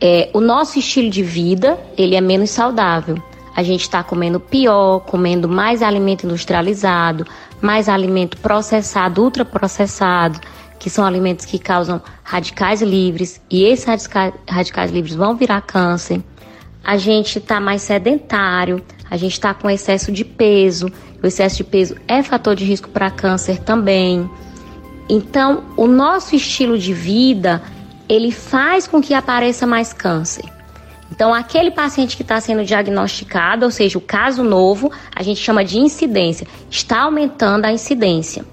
É, o nosso estilo de vida ele é menos saudável. A gente está comendo pior, comendo mais alimento industrializado, mais alimento processado, ultraprocessado, que são alimentos que causam radicais livres, e esses radicais, radicais livres vão virar câncer. A gente está mais sedentário, a gente está com excesso de peso. O excesso de peso é fator de risco para câncer também. Então, o nosso estilo de vida, ele faz com que apareça mais câncer. Então, aquele paciente que está sendo diagnosticado, ou seja, o caso novo, a gente chama de incidência, está aumentando a incidência.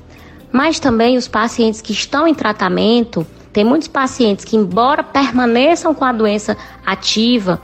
Mas também os pacientes que estão em tratamento, tem muitos pacientes que, embora permaneçam com a doença ativa,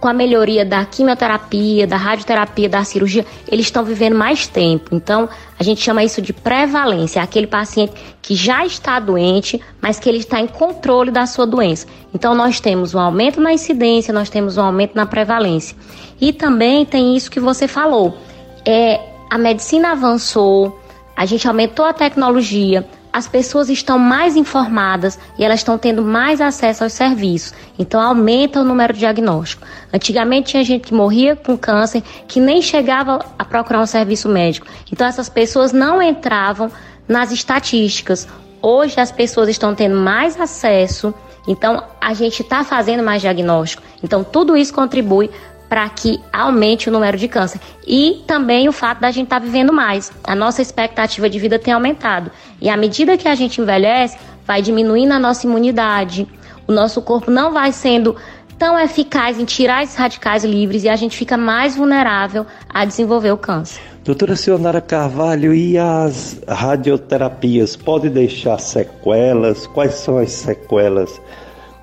com a melhoria da quimioterapia, da radioterapia, da cirurgia, eles estão vivendo mais tempo. Então, a gente chama isso de prevalência, é aquele paciente que já está doente, mas que ele está em controle da sua doença. Então, nós temos um aumento na incidência, nós temos um aumento na prevalência. E também tem isso que você falou. É, a medicina avançou, a gente aumentou a tecnologia, as pessoas estão mais informadas e elas estão tendo mais acesso aos serviços. Então aumenta o número de diagnóstico. Antigamente tinha gente que morria com câncer que nem chegava a procurar um serviço médico. Então essas pessoas não entravam nas estatísticas. Hoje as pessoas estão tendo mais acesso, então a gente está fazendo mais diagnóstico. Então tudo isso contribui para que aumente o número de câncer. E também o fato da gente estar tá vivendo mais. A nossa expectativa de vida tem aumentado. E à medida que a gente envelhece, vai diminuindo a nossa imunidade. O nosso corpo não vai sendo tão eficaz em tirar esses radicais livres e a gente fica mais vulnerável a desenvolver o câncer.
Doutora Sionara Carvalho, e as radioterapias podem deixar sequelas? Quais são as sequelas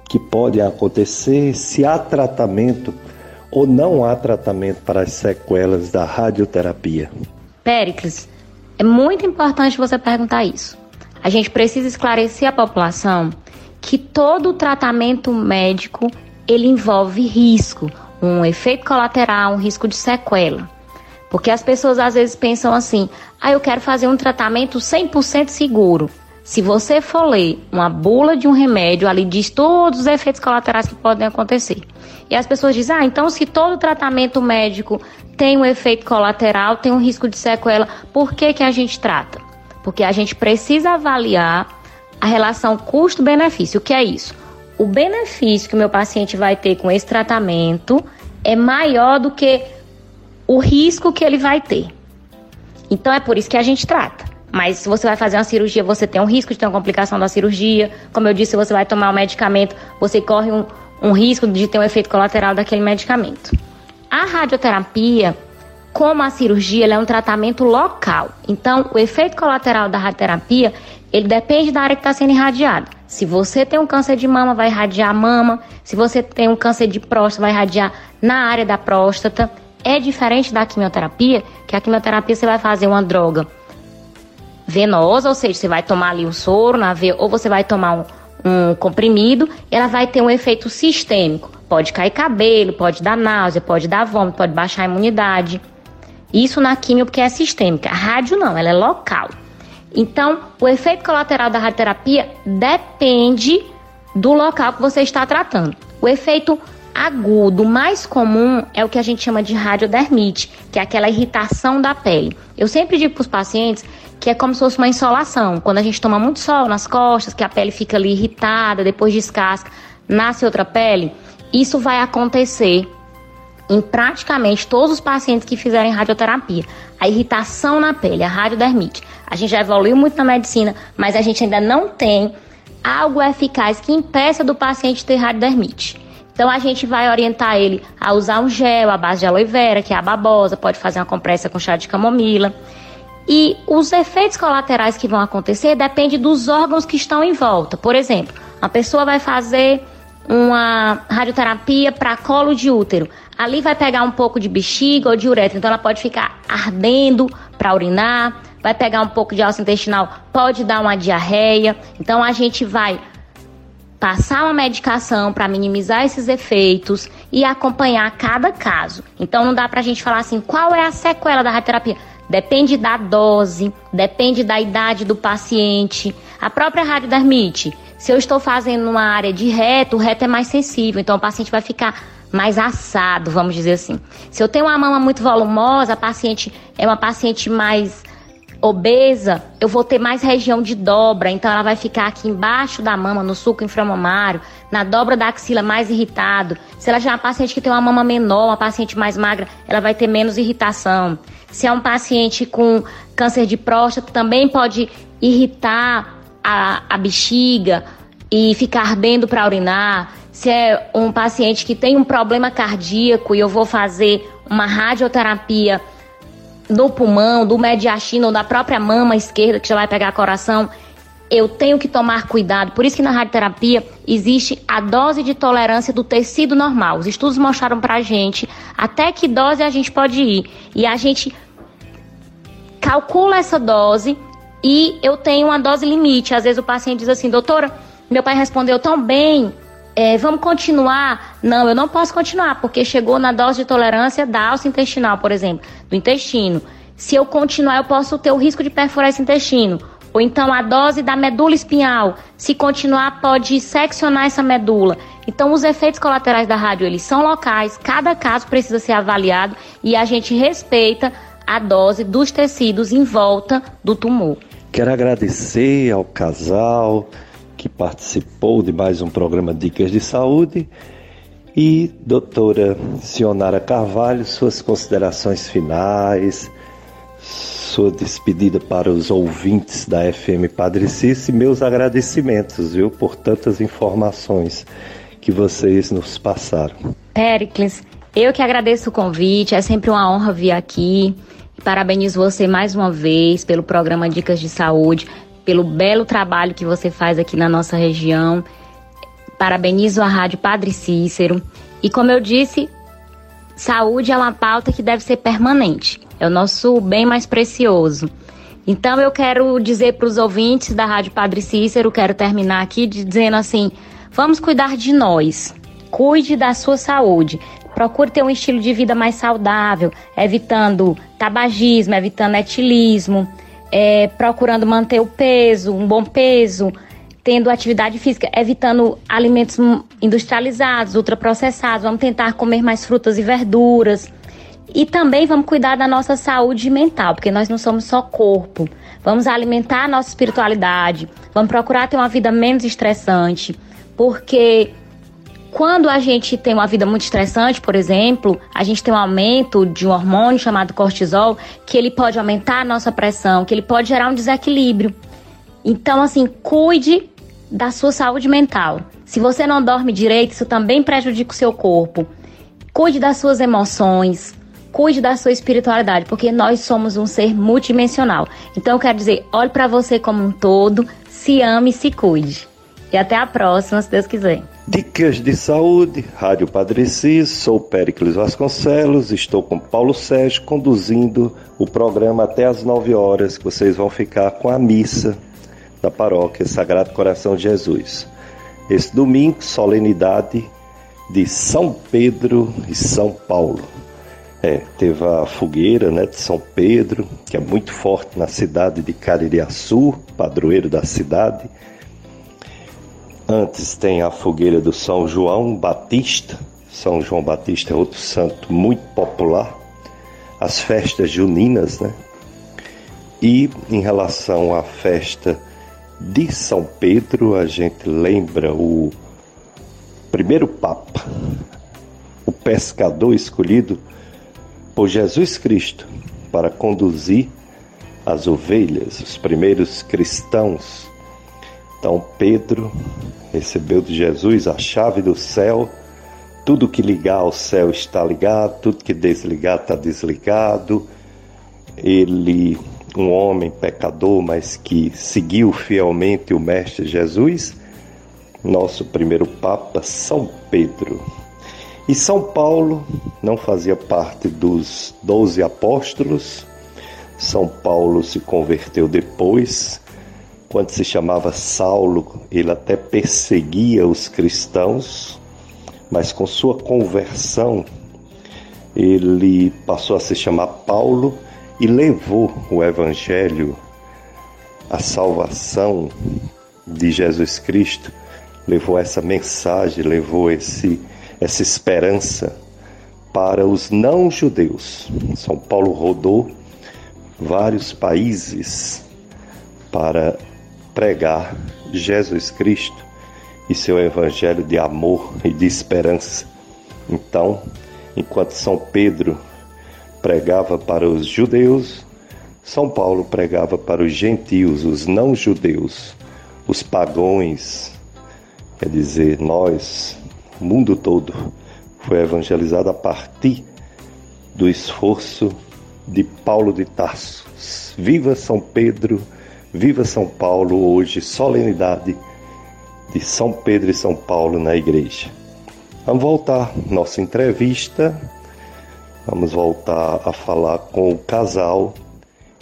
que podem acontecer se há tratamento ou não há tratamento para as sequelas da radioterapia?
Péricles, é muito importante você perguntar isso. A gente precisa esclarecer a população que todo tratamento médico ele envolve risco, um efeito colateral, um risco de sequela. Porque as pessoas às vezes pensam assim: "Ah, eu quero fazer um tratamento 100% seguro". Se você for ler uma bula de um remédio, ali diz todos os efeitos colaterais que podem acontecer. E as pessoas dizem, ah, então se todo tratamento médico tem um efeito colateral, tem um risco de sequela, por que, que a gente trata? Porque a gente precisa avaliar a relação custo-benefício. O que é isso? O benefício que o meu paciente vai ter com esse tratamento é maior do que o risco que ele vai ter. Então é por isso que a gente trata. Mas se você vai fazer uma cirurgia, você tem um risco de ter uma complicação da cirurgia. Como eu disse, se você vai tomar um medicamento, você corre um, um risco de ter um efeito colateral daquele medicamento. A radioterapia, como a cirurgia, é um tratamento local. Então, o efeito colateral da radioterapia, ele depende da área que está sendo irradiada. Se você tem um câncer de mama, vai irradiar a mama. Se você tem um câncer de próstata, vai irradiar na área da próstata. É diferente da quimioterapia, que a quimioterapia você vai fazer uma droga venosa, ou seja, você vai tomar ali um soro na veia, ou você vai tomar um, um comprimido, ela vai ter um efeito sistêmico. Pode cair cabelo, pode dar náusea, pode dar vômito, pode baixar a imunidade. Isso na quimio porque é sistêmica. A rádio não, ela é local. Então, o efeito colateral da radioterapia depende do local que você está tratando. O efeito agudo mais comum é o que a gente chama de radiodermite, que é aquela irritação da pele. Eu sempre digo para os pacientes que é como se fosse uma insolação. Quando a gente toma muito sol nas costas, que a pele fica ali irritada, depois descasca, nasce outra pele, isso vai acontecer em praticamente todos os pacientes que fizerem radioterapia. A irritação na pele, a radiodermite. A gente já evoluiu muito na medicina, mas a gente ainda não tem algo eficaz que impeça do paciente ter radiodermite. Então a gente vai orientar ele a usar um gel à base de aloe vera, que é a babosa, pode fazer uma compressa com chá de camomila. E os efeitos colaterais que vão acontecer depende dos órgãos que estão em volta. Por exemplo, uma pessoa vai fazer uma radioterapia para colo de útero. Ali vai pegar um pouco de bexiga ou de uretra, então ela pode ficar ardendo para urinar, vai pegar um pouco de alça intestinal, pode dar uma diarreia. Então a gente vai passar uma medicação para minimizar esses efeitos e acompanhar cada caso. Então não dá para a gente falar assim, qual é a sequela da radioterapia? Depende da dose, depende da idade do paciente. A própria radiodermite, se eu estou fazendo uma área de reto, o reto é mais sensível, então o paciente vai ficar mais assado, vamos dizer assim. Se eu tenho uma mama muito volumosa, a paciente é uma paciente mais obesa, eu vou ter mais região de dobra, então ela vai ficar aqui embaixo da mama, no suco inframamário, na dobra da axila mais irritado. Se ela já é uma paciente que tem uma mama menor, uma paciente mais magra, ela vai ter menos irritação. Se é um paciente com câncer de próstata, também pode irritar a, a bexiga e ficar ardendo para urinar. Se é um paciente que tem um problema cardíaco e eu vou fazer uma radioterapia do pulmão, do mediastino ou da própria mama esquerda que já vai pegar coração, eu tenho que tomar cuidado. Por isso que na radioterapia existe a dose de tolerância do tecido normal. Os estudos mostraram pra gente até que dose a gente pode ir. E a gente calcula essa dose e eu tenho uma dose limite. Às vezes o paciente diz assim, doutora, meu pai respondeu tão bem, é, vamos continuar? Não, eu não posso continuar, porque chegou na dose de tolerância da alça intestinal, por exemplo, do intestino. Se eu continuar, eu posso ter o risco de perfurar esse intestino. Ou então a dose da medula espinhal, se continuar, pode seccionar essa medula. Então, os efeitos colaterais da rádio, eles são locais, cada caso precisa ser avaliado e a gente respeita a dose dos tecidos em volta do tumor.
Quero agradecer ao casal, que participou de mais um programa Dicas de Saúde. E, doutora Sionara Carvalho, suas considerações finais, sua despedida para os ouvintes da FM Padre Cícero e meus agradecimentos, viu, por tantas informações que vocês nos passaram.
Pericles, eu que agradeço o convite, é sempre uma honra vir aqui. Parabenizo você mais uma vez pelo programa Dicas de Saúde pelo belo trabalho que você faz aqui na nossa região. Parabenizo a Rádio Padre Cícero. E como eu disse, saúde é uma pauta que deve ser permanente. É o nosso bem mais precioso. Então eu quero dizer para os ouvintes da Rádio Padre Cícero, quero terminar aqui dizendo assim: vamos cuidar de nós. Cuide da sua saúde. Procure ter um estilo de vida mais saudável, evitando tabagismo, evitando etilismo, é, procurando manter o peso, um bom peso, tendo atividade física, evitando alimentos industrializados, ultraprocessados, vamos tentar comer mais frutas e verduras. E também vamos cuidar da nossa saúde mental, porque nós não somos só corpo. Vamos alimentar a nossa espiritualidade, vamos procurar ter uma vida menos estressante, porque quando a gente tem uma vida muito estressante, por exemplo, a gente tem um aumento de um hormônio chamado cortisol, que ele pode aumentar a nossa pressão, que ele pode gerar um desequilíbrio. Então, assim, cuide da sua saúde mental. Se você não dorme direito, isso também prejudica o seu corpo. Cuide das suas emoções, cuide da sua espiritualidade, porque nós somos um ser multidimensional. Então, eu quero dizer, olhe para você como um todo, se ame e se cuide. E até a próxima, se Deus quiser.
Dicas de Saúde, Rádio Padre Cis, sou Péricles Vasconcelos, estou com Paulo Sérgio conduzindo o programa até às 9 horas, que vocês vão ficar com a missa da paróquia Sagrado Coração de Jesus. Esse domingo, solenidade de São Pedro e São Paulo. É, teve a fogueira né, de São Pedro, que é muito forte na cidade de Caririaçu, padroeiro da cidade Antes tem a fogueira do São João Batista. São João Batista é outro santo muito popular. As festas juninas, né? E em relação à festa de São Pedro, a gente lembra o primeiro Papa, o pescador escolhido por Jesus Cristo para conduzir as ovelhas, os primeiros cristãos então Pedro recebeu de Jesus a chave do céu. Tudo que ligar ao céu está ligado, tudo que desligar está desligado. Ele, um homem pecador, mas que seguiu fielmente o Mestre Jesus, nosso primeiro Papa, São Pedro. E São Paulo não fazia parte dos doze apóstolos. São Paulo se converteu depois, quando se chamava Saulo, ele até perseguia os cristãos, mas com sua conversão, ele passou a se chamar Paulo e levou o evangelho, a salvação de Jesus Cristo, levou essa mensagem, levou esse essa esperança para os não judeus. São Paulo rodou vários países para pregar Jesus Cristo e seu evangelho de amor e de esperança. Então, enquanto São Pedro pregava para os judeus, São Paulo pregava para os gentios, os não judeus, os pagões, quer dizer, nós, o mundo todo, foi evangelizado a partir do esforço de Paulo de Tarso. Viva São Pedro! Viva São Paulo hoje, solenidade de São Pedro e São Paulo na igreja. Vamos voltar nossa entrevista. Vamos voltar a falar com o casal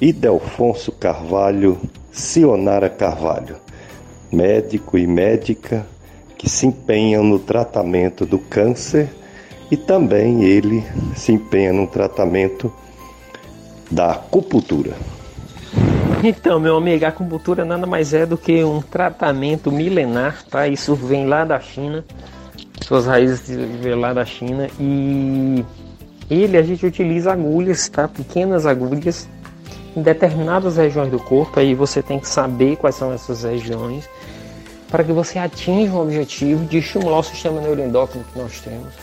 Idelfonso Carvalho, Sionara Carvalho, médico e médica que se empenham no tratamento do câncer e também ele se empenha no tratamento da acupuntura.
Então, meu amigo, a acupuntura nada mais é do que um tratamento milenar, tá? Isso vem lá da China, suas raízes vêm lá da China e ele a gente utiliza agulhas, tá? Pequenas agulhas em determinadas regiões do corpo, aí você tem que saber quais são essas regiões para que você atinja o objetivo de estimular o sistema neuroendócrino que nós temos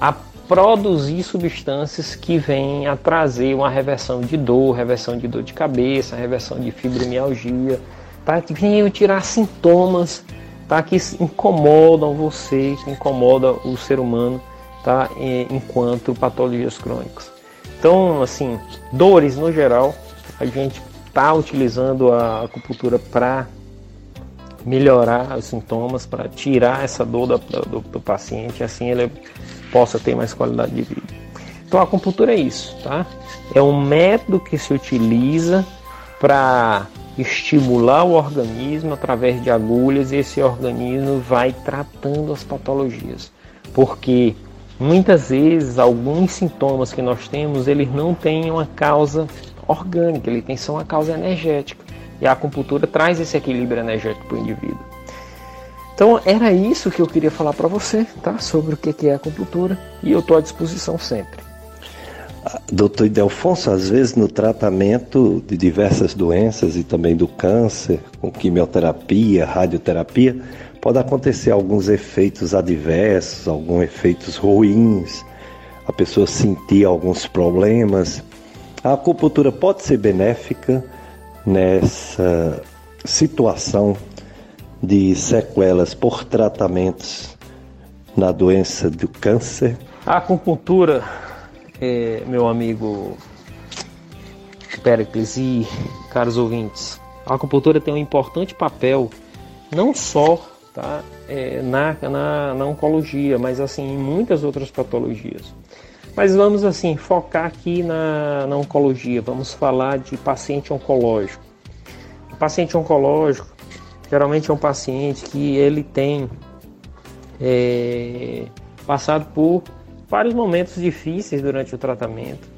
a produzir substâncias que vêm a trazer uma reversão de dor, reversão de dor de cabeça, reversão de fibromialgia, tá? que venham tirar sintomas tá? que incomodam você, que incomodam o ser humano tá? enquanto patologias crônicas. Então, assim, dores no geral, a gente está utilizando a acupuntura para melhorar os sintomas, para tirar essa dor do, do, do paciente, assim ele possa ter mais qualidade de vida. Então a acupuntura é isso, tá? É um método que se utiliza para estimular o organismo através de agulhas e esse organismo vai tratando as patologias. Porque muitas vezes alguns sintomas que nós temos, eles não têm uma causa orgânica, eles têm só uma causa energética. E a acupuntura traz esse equilíbrio energético para o indivíduo. Então era isso que eu queria falar para você, tá? Sobre o que é acupuntura e eu estou à disposição sempre.
Ah, doutor Idelfonso, às vezes no tratamento de diversas doenças e também do câncer, com quimioterapia, radioterapia, pode acontecer alguns efeitos adversos, alguns efeitos ruins, a pessoa sentir alguns problemas. A acupuntura pode ser benéfica nessa situação de sequelas por tratamentos na doença do câncer?
A acupuntura, é, meu amigo Pericles e caros ouvintes, a acupuntura tem um importante papel não só tá? É, na, na, na oncologia, mas assim em muitas outras patologias. Mas vamos assim focar aqui na, na oncologia. Vamos falar de paciente oncológico. O paciente oncológico geralmente é um paciente que ele tem é, passado por vários momentos difíceis durante o tratamento.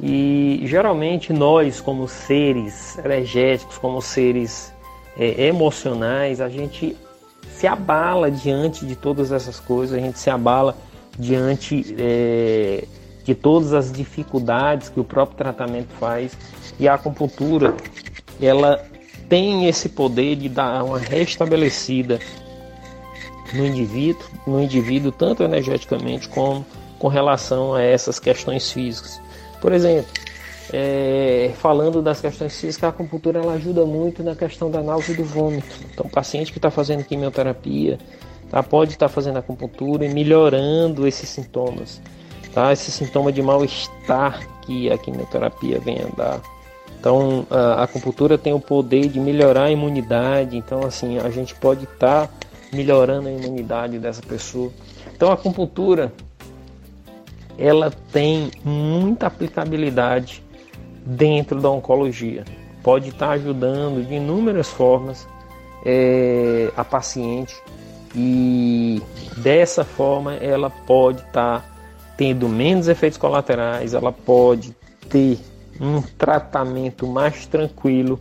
E geralmente nós, como seres energéticos, como seres é, emocionais, a gente se abala diante de todas essas coisas, a gente se abala diante é, de todas as dificuldades que o próprio tratamento faz. E a acupuntura, ela tem esse poder de dar uma restabelecida no indivíduo, no indivíduo tanto energeticamente como com relação a essas questões físicas. Por exemplo, é, falando das questões físicas, a acupuntura ela ajuda muito na questão da náusea e do vômito. Então, o paciente que está fazendo quimioterapia tá, pode estar tá fazendo acupuntura e melhorando esses sintomas, tá? esse sintoma de mal-estar que a quimioterapia vem a dar. Então, a acupuntura tem o poder de melhorar a imunidade. Então, assim, a gente pode estar tá melhorando a imunidade dessa pessoa. Então, a acupuntura ela tem muita aplicabilidade dentro da oncologia. Pode estar ajudando de inúmeras formas é, a paciente e dessa forma ela pode estar tendo menos efeitos colaterais, ela pode ter um tratamento mais tranquilo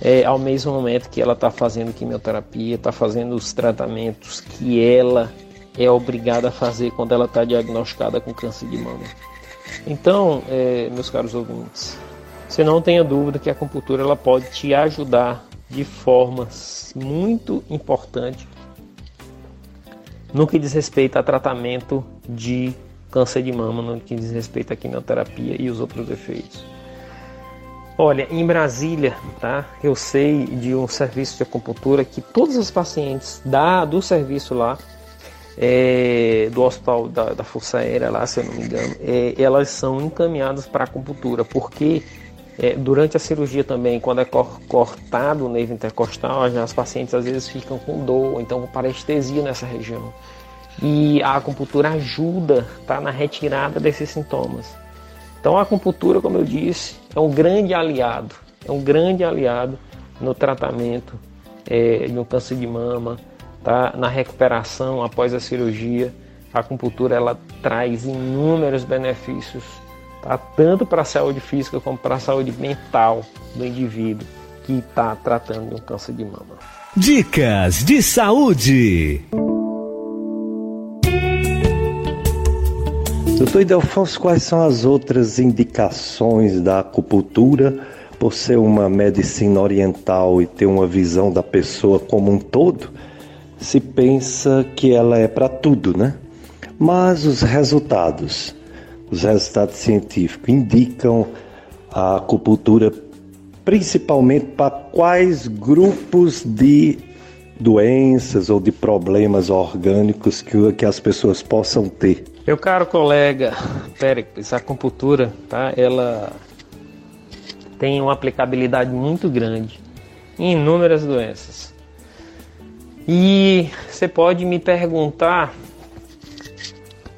é, ao mesmo momento que ela está fazendo quimioterapia, está fazendo os tratamentos que ela é obrigada a fazer quando ela está diagnosticada com câncer de mama. Então, é, meus caros ouvintes, você não tenha dúvida que a acupuntura ela pode te ajudar de formas muito importantes no que diz respeito a tratamento de câncer de mama, no que diz respeito à quimioterapia e os outros efeitos. Olha, em Brasília, tá? Eu sei de um serviço de acupuntura que todos os pacientes da, do serviço lá é, do hospital da, da, Força Aérea lá, se eu não me engano, é, elas são encaminhadas para acupuntura, porque é, durante a cirurgia também, quando é cortado o nervo intercostal, as pacientes às vezes ficam com dor, então com parestesia nessa região. E a acupuntura ajuda tá, na retirada desses sintomas. Então a acupuntura, como eu disse, é um grande aliado, é um grande aliado no tratamento é, de um câncer de mama, tá? na recuperação após a cirurgia. A acupuntura ela traz inúmeros benefícios, tá? tanto para a saúde física como para a saúde mental do indivíduo que está tratando de um câncer de mama.
Dicas de saúde.
Doutor Idelfonso, quais são as outras indicações da acupuntura por ser uma medicina oriental e ter uma visão da pessoa como um todo? se pensa que ela é para tudo, né? Mas os resultados, os resultados científicos indicam a acupuntura principalmente para quais grupos de doenças ou de problemas orgânicos que, que as pessoas possam ter.
Meu caro colega Péricles, a acupuntura, tá? Ela tem uma aplicabilidade muito grande em inúmeras doenças. E você pode me perguntar,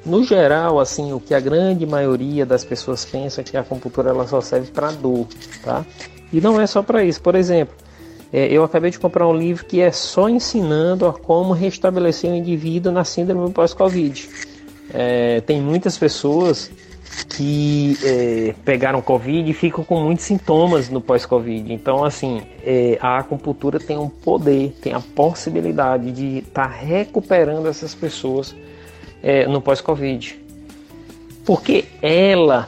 no geral, assim, o que a grande maioria das pessoas pensa que a acupuntura ela só serve para dor, tá? E não é só para isso. Por exemplo, é, eu acabei de comprar um livro que é só ensinando a como restabelecer o indivíduo na síndrome pós-Covid. É, tem muitas pessoas que é, pegaram Covid e ficam com muitos sintomas no pós-Covid. Então, assim, é, a acupuntura tem um poder, tem a possibilidade de estar tá recuperando essas pessoas é, no pós-Covid. Porque ela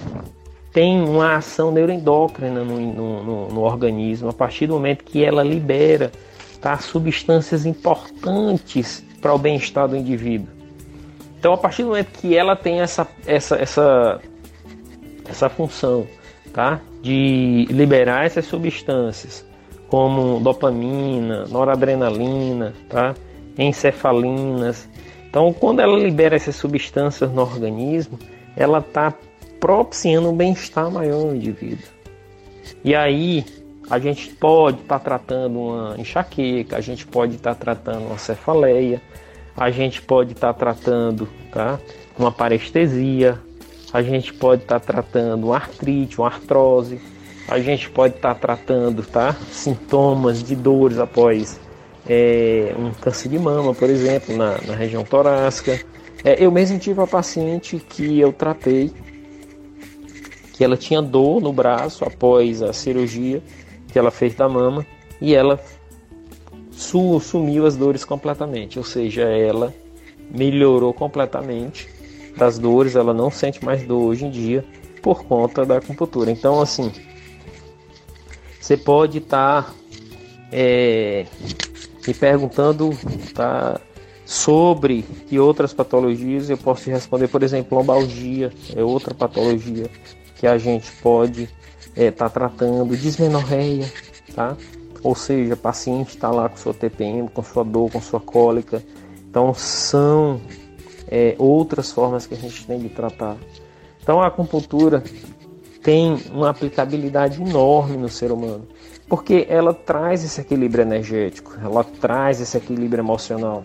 tem uma ação neuroendócrina no, no, no, no, organismo a partir do momento que ela libera tá, substâncias importantes para o bem-estar do indivíduo. Então, a partir do momento que ela tem essa, essa, essa essa função, tá? De liberar essas substâncias, como dopamina, noradrenalina, tá? Encefalinas. Então, quando ela libera essas substâncias no organismo, ela está propiciando um bem-estar maior no indivíduo. E aí, A gente pode estar tá tratando uma enxaqueca, a gente pode estar tá tratando uma cefaleia, a gente pode estar tá tratando tá, uma parestesia, a gente pode estar tá tratando uma artrite, uma artrose, a gente pode estar tá tratando tá, sintomas de dores após é, um câncer de mama, por exemplo, na, na região torácica. É, eu mesmo tive uma paciente que eu tratei, que ela tinha dor no braço após a cirurgia que ela fez da mama e ela sumiu as dores completamente, ou seja, ela melhorou completamente das dores, ela não sente mais dor hoje em dia por conta da acupuntura. Então, assim, você pode estar tá, é, me perguntando tá, sobre que outras patologias eu posso te responder, por exemplo, lombalgia é outra patologia que a gente pode estar é, tá tratando, dismenorreia, tá? Ou seja, paciente está lá com sua TPM, com sua dor, com sua cólica. Então são é, outras formas que a gente tem de tratar. Então a acupuntura tem uma aplicabilidade enorme no ser humano, porque ela traz esse equilíbrio energético, ela traz esse equilíbrio emocional.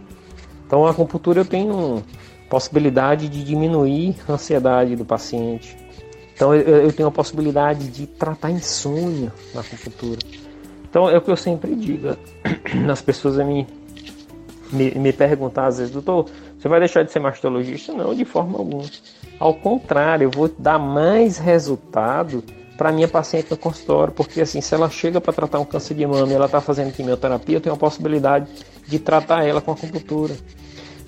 Então a acupuntura eu tenho possibilidade de diminuir a ansiedade do paciente. Então eu, eu tenho a possibilidade de tratar insônia na acupuntura. Então é o que eu sempre digo. As pessoas me, me, me perguntam às vezes, doutor, você vai deixar de ser mastologista? Não, de forma alguma. Ao contrário, eu vou dar mais resultado para minha paciente no consultório, porque assim, se ela chega para tratar um câncer de mama e ela está fazendo quimioterapia, eu tenho a possibilidade de tratar ela com acupuntura.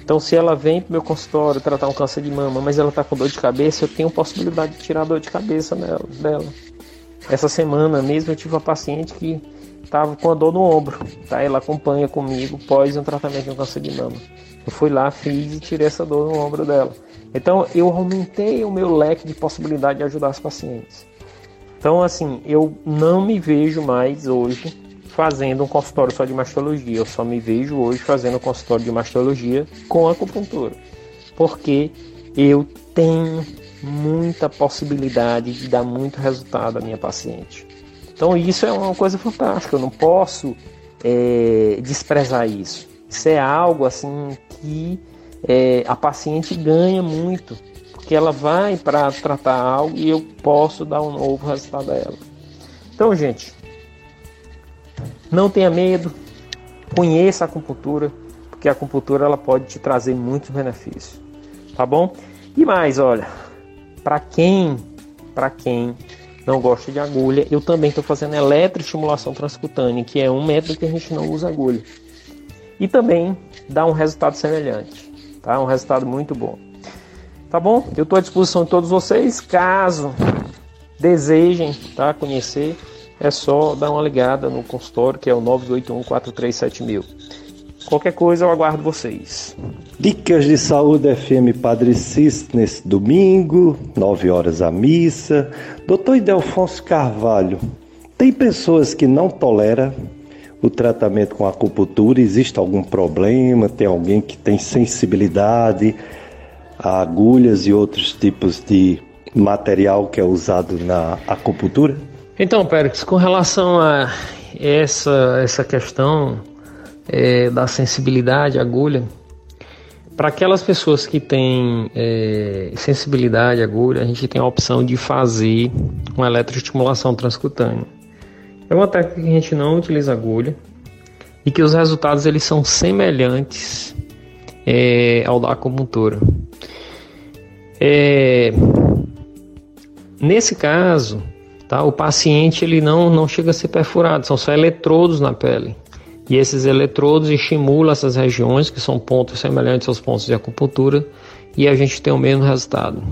Então, se ela vem para meu consultório tratar um câncer de mama, mas ela está com dor de cabeça, eu tenho a possibilidade de tirar a dor de cabeça dela. Essa semana mesmo eu tive uma paciente que estava com a dor no ombro, tá? Ela acompanha comigo pós um tratamento de um câncer de mama. Eu fui lá, fiz e tirei essa dor no ombro dela. Então eu aumentei o meu leque de possibilidade de ajudar os pacientes. Então assim, eu não me vejo mais hoje fazendo um consultório só de mastologia. Eu só me vejo hoje fazendo um consultório de mastologia com acupuntura. Porque eu tenho muita possibilidade de dar muito resultado à minha paciente. Então isso é uma coisa fantástica, eu não posso é, desprezar isso. Isso é algo assim que é, a paciente ganha muito, porque ela vai para tratar algo e eu posso dar um novo resultado a ela. Então, gente, não tenha medo, conheça a acupuntura, porque a acupuntura ela pode te trazer muitos benefícios, tá bom? E mais, olha, para quem, para quem não gosta de agulha, eu também estou fazendo eletroestimulação transcutânea, que é um método que a gente não usa agulha. E também dá um resultado semelhante, tá? Um resultado muito bom. Tá bom? Eu estou à disposição de todos vocês, caso desejem, tá, conhecer, é só dar uma ligada no consultório que é o 981 437 Qualquer coisa eu aguardo vocês.
Dicas de Saúde FM Padre Cis nesse domingo, 9 horas a missa. Doutor Idelfonso Carvalho, tem pessoas que não toleram o tratamento com acupuntura? Existe algum problema? Tem alguém que tem sensibilidade a agulhas e outros tipos de material que é usado na acupuntura?
Então, Pérez, com relação a essa, essa questão é, da sensibilidade à agulha, para aquelas pessoas que têm é, sensibilidade à agulha, a gente tem a opção de fazer uma eletroestimulação transcutânea. É uma técnica que a gente não utiliza agulha e que os resultados eles são semelhantes é, ao da acupuntura. É, nesse caso, tá, o paciente ele não, não chega a ser perfurado, são só eletrodos na pele. E esses eletrodos estimulam essas regiões, que são pontos semelhantes aos pontos de acupuntura, e a gente tem o mesmo resultado.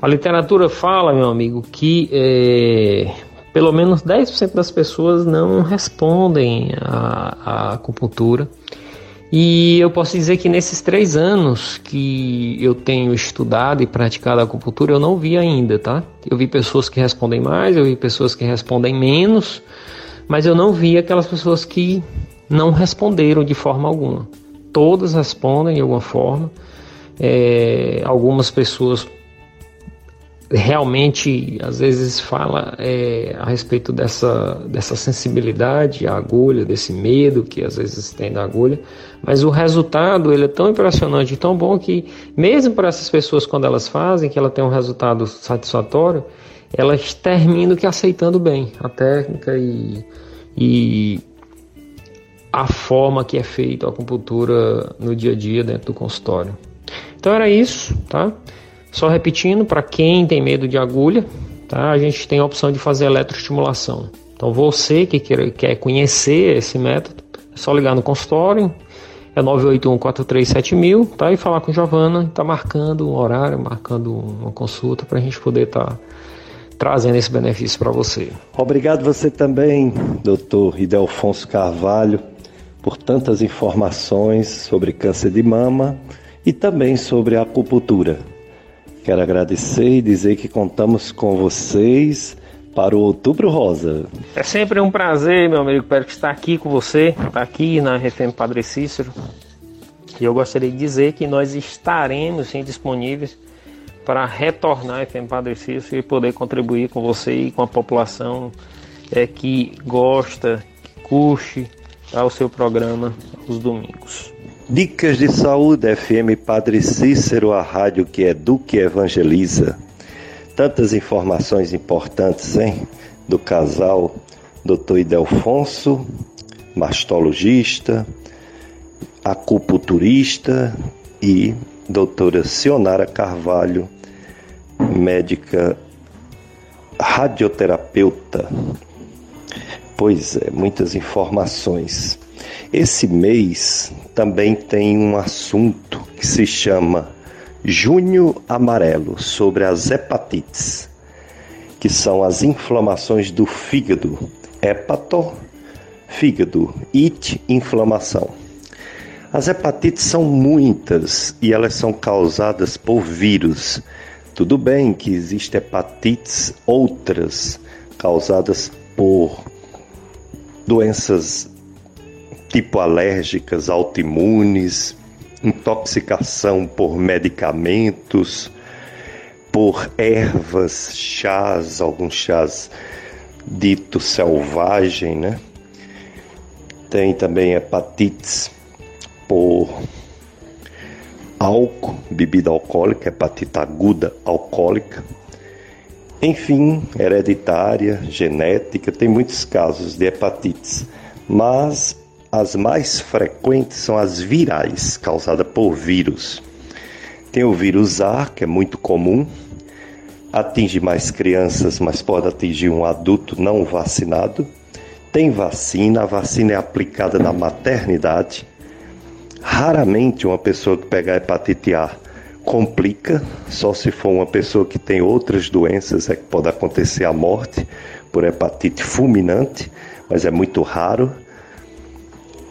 A literatura fala, meu amigo, que é, pelo menos 10% das pessoas não respondem à, à acupuntura. E eu posso dizer que nesses três anos que eu tenho estudado e praticado a acupuntura, eu não vi ainda, tá? Eu vi pessoas que respondem mais, eu vi pessoas que respondem menos, mas eu não vi aquelas pessoas que não responderam de forma alguma. Todas respondem de alguma forma. É, algumas pessoas realmente às vezes fala é, a respeito dessa, dessa sensibilidade à agulha, desse medo que às vezes tem da agulha, mas o resultado ele é tão impressionante, tão bom que mesmo para essas pessoas quando elas fazem, que ela tem um resultado satisfatório, elas terminam que aceitando bem a técnica e, e a forma que é feita a acupuntura no dia a dia dentro do consultório. Então era isso, tá? Só repetindo, para quem tem medo de agulha, tá? A gente tem a opção de fazer eletroestimulação. Então você que quer, quer conhecer esse método, é só ligar no consultório, é 981-437000, tá? E falar com Giovana, tá marcando um horário, marcando uma consulta para a gente poder estar tá trazendo esse benefício para você.
Obrigado você também, doutor Idelfonso Carvalho, por tantas informações sobre câncer de mama e também sobre a acupuntura. Quero agradecer e dizer que contamos com vocês para o Outubro Rosa.
É sempre um prazer, meu amigo, Espero estar aqui com você, estar aqui na RFM Padre Cícero. E eu gostaria de dizer que nós estaremos sim, disponíveis para retornar a FM Padre Cícero e poder contribuir com você e com a população é, que gosta, que curte tá, o seu programa os domingos.
Dicas de Saúde FM Padre Cícero, a rádio que educa e evangeliza. Tantas informações importantes, hein? Do casal Dr. Idelfonso, mastologista, acupunturista e doutora Sionara Carvalho, médica radioterapeuta. Pois é, muitas informações. Esse mês também tem um assunto que se chama Junho Amarelo sobre as hepatites, que são as inflamações do fígado. Hepato, fígado, it, inflamação. As hepatites são muitas e elas são causadas por vírus. Tudo bem que existem hepatites outras causadas por doenças tipo alérgicas, autoimunes, intoxicação por medicamentos, por ervas, chás, alguns chás dito selvagem, né? Tem também hepatites por álcool, bebida alcoólica, hepatite aguda alcoólica. Enfim, hereditária, genética, tem muitos casos de hepatites, mas as mais frequentes são as virais, causadas por vírus. Tem o vírus A, que é muito comum, atinge mais crianças, mas pode atingir um adulto não vacinado. Tem vacina, a vacina é aplicada na maternidade. Raramente uma pessoa que pega hepatite A complica, só se for uma pessoa que tem outras doenças é que pode acontecer a morte por hepatite fulminante, mas é muito raro.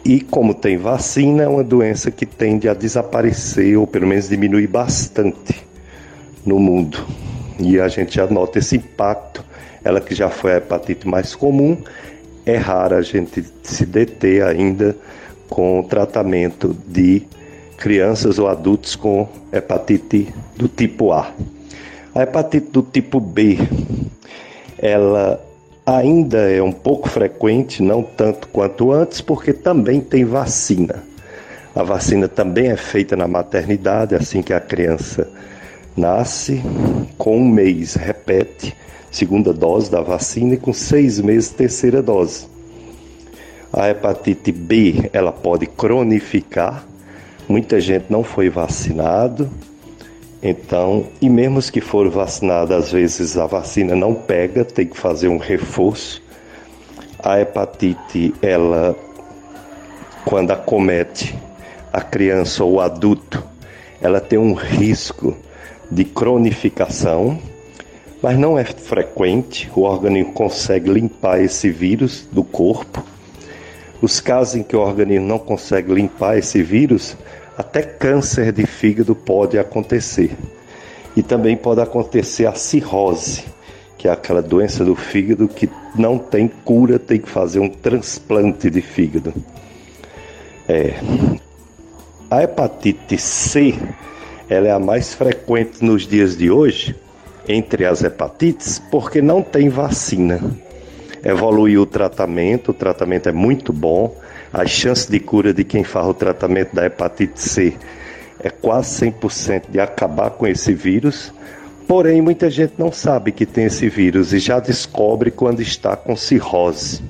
E como tem vacina, é uma doença que tende a desaparecer ou pelo menos diminuir bastante no mundo. E a gente já nota esse impacto. Ela que já foi a hepatite mais comum, é rara a gente se deter ainda com o tratamento de crianças ou adultos com hepatite do tipo A. A hepatite do tipo B, ela ainda é um pouco frequente, não tanto quanto antes, porque também tem vacina. A vacina também é feita na maternidade, assim que a criança nasce, com um mês repete segunda dose da vacina e com seis meses terceira dose. A hepatite B ela pode cronificar. Muita gente não foi vacinado, então, e mesmo os que foram vacinados, às vezes a vacina não pega, tem que fazer um reforço. A hepatite, ela, quando acomete a criança ou o adulto, ela tem um risco de cronificação, mas não é frequente, o organismo consegue limpar esse vírus do corpo. Os casos em que o organismo não consegue limpar esse vírus, até câncer de fígado pode acontecer. E também pode acontecer a cirrose, que é aquela doença do fígado que não tem cura, tem que fazer um transplante de fígado. É. A hepatite C, ela é a mais frequente nos dias de hoje, entre as hepatites porque não tem vacina. Evoluiu o tratamento, o tratamento é muito bom, as chances de cura de quem faz o tratamento da hepatite C é quase 100% de acabar com esse vírus. Porém, muita gente não sabe que tem esse vírus e já descobre quando está com cirrose.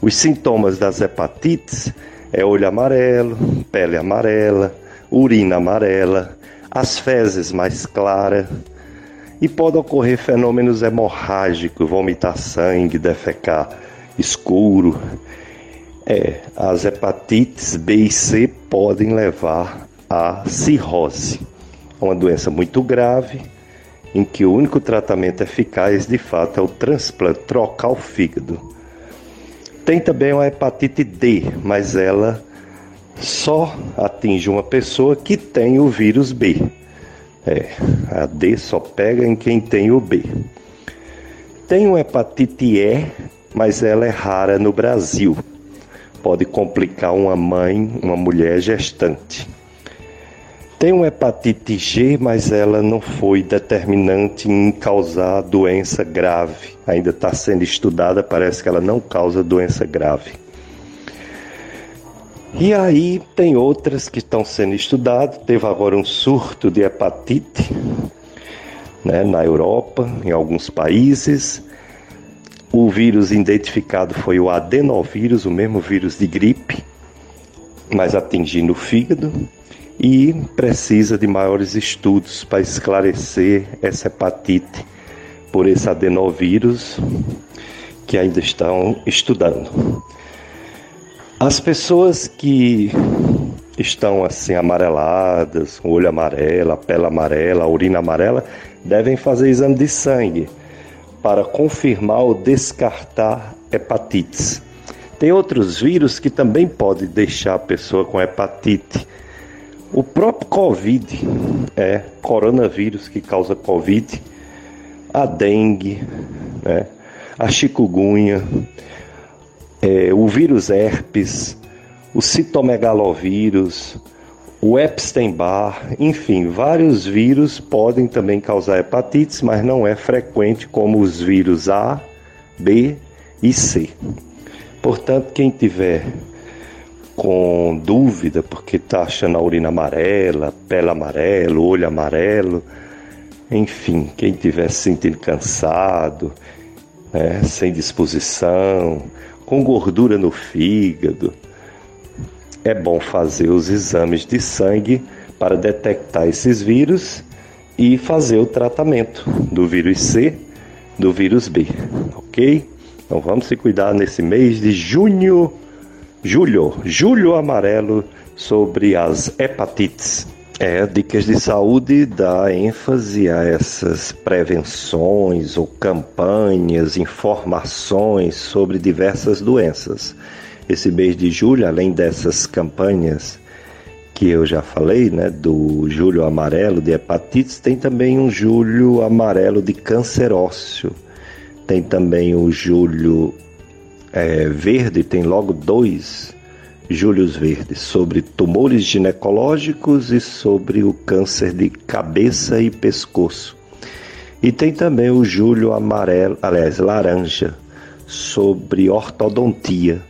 Os sintomas das hepatites é olho amarelo, pele amarela, urina amarela, as fezes mais claras, e pode ocorrer fenômenos hemorrágicos, vomitar sangue, defecar escuro. É, as hepatites B e C podem levar à cirrose, uma doença muito grave em que o único tratamento eficaz de fato é o transplante, trocar o fígado. Tem também uma hepatite D, mas ela só atinge uma pessoa que tem o vírus B. É, a D só pega em quem tem o B. Tem uma hepatite E, mas ela é rara no Brasil. Pode complicar uma mãe, uma mulher gestante. Tem uma hepatite G, mas ela não foi determinante em causar doença grave. Ainda está sendo estudada, parece que ela não causa doença grave. E aí tem outras que estão sendo estudadas. Teve agora um surto de hepatite né, na Europa, em alguns países. O vírus identificado foi o adenovírus, o mesmo vírus de gripe, mas atingindo o fígado. E precisa de maiores estudos para esclarecer essa hepatite por esse adenovírus que ainda estão estudando. As pessoas que estão assim amareladas, olho amarelo, pele amarela, urina amarela, devem fazer exame de sangue para confirmar ou descartar hepatites. Tem outros vírus que também podem deixar a pessoa com hepatite. O próprio Covid é coronavírus que causa Covid, a dengue, né? a chikungunya é, o vírus herpes, o citomegalovírus, o Epstein-Barr, enfim, vários vírus podem também causar hepatites, mas não é frequente como os vírus A, B e C. Portanto, quem tiver com dúvida, porque está achando a urina amarela, pele amarela, olho amarelo, enfim, quem estiver se sentindo cansado, né, sem disposição, com gordura no fígado. É bom fazer os exames de sangue para detectar esses vírus e fazer o tratamento do vírus C, do vírus B, ok? Então vamos se cuidar nesse mês de junho, julho, julho amarelo sobre as hepatites. É, dicas de saúde dá ênfase a essas prevenções ou campanhas, informações sobre diversas doenças. Esse mês de julho, além dessas campanhas que eu já falei, né, do julho amarelo de hepatites, tem também um julho amarelo de câncer ósseo. Tem também o julho é, verde, tem logo dois Július Verde, sobre tumores ginecológicos e sobre o câncer de cabeça e pescoço. E tem também o Júlio Amarelo, aliás, Laranja, sobre ortodontia,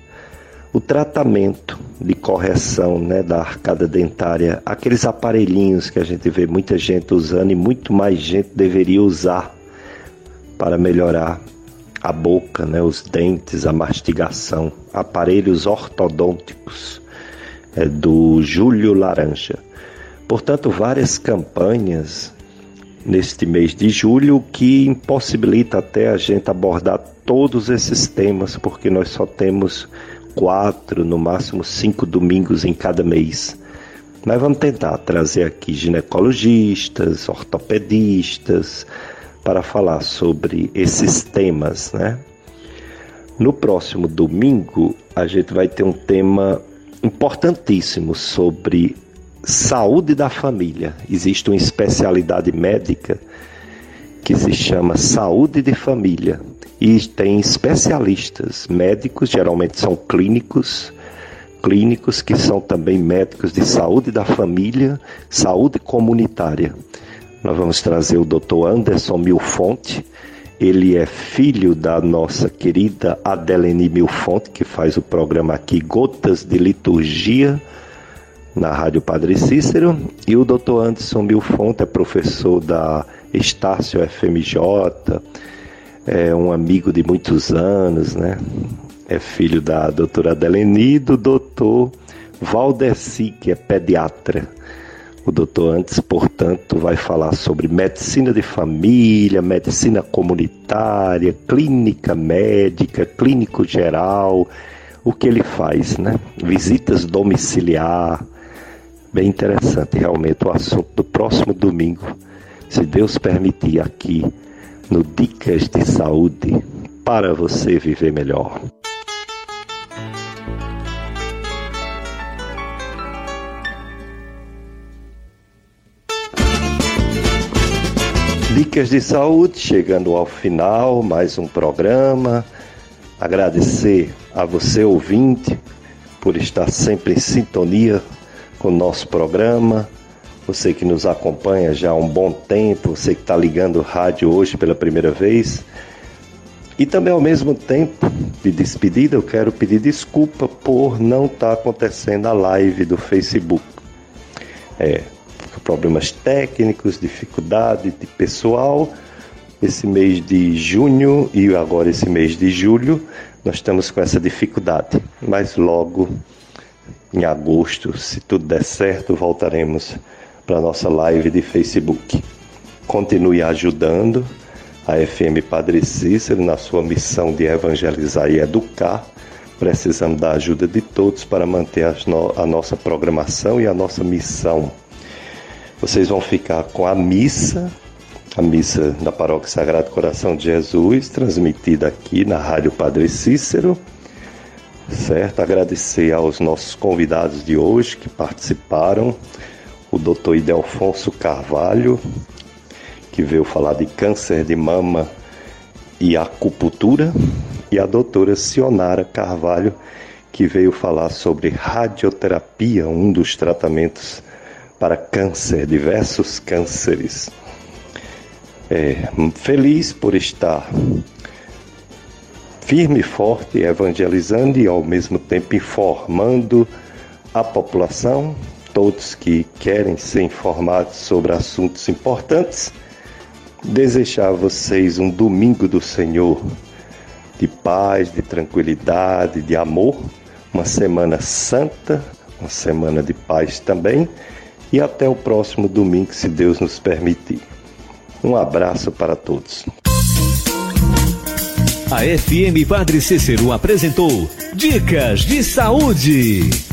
o tratamento de correção né, da arcada dentária, aqueles aparelhinhos que a gente vê muita gente usando e muito mais gente deveria usar para melhorar a boca, né, os dentes, a mastigação, aparelhos ortodônticos é, do Júlio Laranja. Portanto, várias campanhas neste mês de julho que impossibilita até a gente abordar todos esses temas, porque nós só temos quatro, no máximo cinco domingos em cada mês. Nós vamos tentar trazer aqui ginecologistas, ortopedistas, para falar sobre esses temas, né? No próximo domingo, a gente vai ter um tema importantíssimo sobre saúde da família. Existe uma especialidade médica que se chama saúde de família e tem especialistas médicos, geralmente são clínicos, clínicos que são também médicos de saúde da família, saúde comunitária Nós vamos trazer o Dr. Anderson Milfonte. Ele é filho da nossa querida Adelene Milfonte, que faz o programa aqui Gotas de Liturgia na Rádio Padre Cícero. E o Dr. Anderson Milfonte é professor da Estácio FMJ, é um amigo de muitos anos, né? É filho da doutora Adeleni e do doutor Valdeci, que é pediatra. O doutor antes, portanto, vai falar sobre medicina de família, medicina comunitária, clínica médica, clínico geral, o que ele faz, né? Visitas domiciliar. Bem interessante realmente o assunto do próximo domingo, se Deus permitir, aqui no Dicas de Saúde para você viver melhor. Dicas de saúde, chegando ao final, mais um programa. Agradecer a você, ouvinte, por estar sempre em sintonia com o nosso programa. Você que nos acompanha já há um bom tempo, você que está ligando o rádio hoje pela primeira vez. E também, ao mesmo tempo de despedida, eu quero pedir desculpa por não estar tá acontecendo a live do Facebook. É, problemas técnicos, dificuldade de pessoal. Esse mês de junho e agora esse mês de julho, nós estamos com essa dificuldade. Mas logo em agosto, se tudo der certo, voltaremos para a nossa live de Facebook. Continue ajudando a FM Padre Cícero na sua missão de evangelizar e educar. Precisamos da ajuda de todos para manter a nossa programação e a nossa missão vocês vão ficar com a missa, a missa da Paróquia Sagrado Coração de Jesus, transmitida aqui na Rádio Padre Cícero. Certo? Agradecer aos nossos convidados de hoje que participaram, o Dr. Idelfonso Carvalho, que veio falar de câncer de mama e acupuntura, e a doutora Sionara Carvalho, que veio falar sobre radioterapia, um dos tratamentos para câncer, diversos cânceres. É, feliz por estar firme e forte, evangelizando e ao mesmo tempo informando a população, todos que querem ser informados sobre assuntos importantes. Desejar a vocês um domingo do Senhor de paz, de tranquilidade, de amor, uma semana santa, uma semana de paz também e até o próximo domingo, se Deus nos permitir. Um abraço para todos.
A FM Padre Cícero apresentou Dicas de Saúde.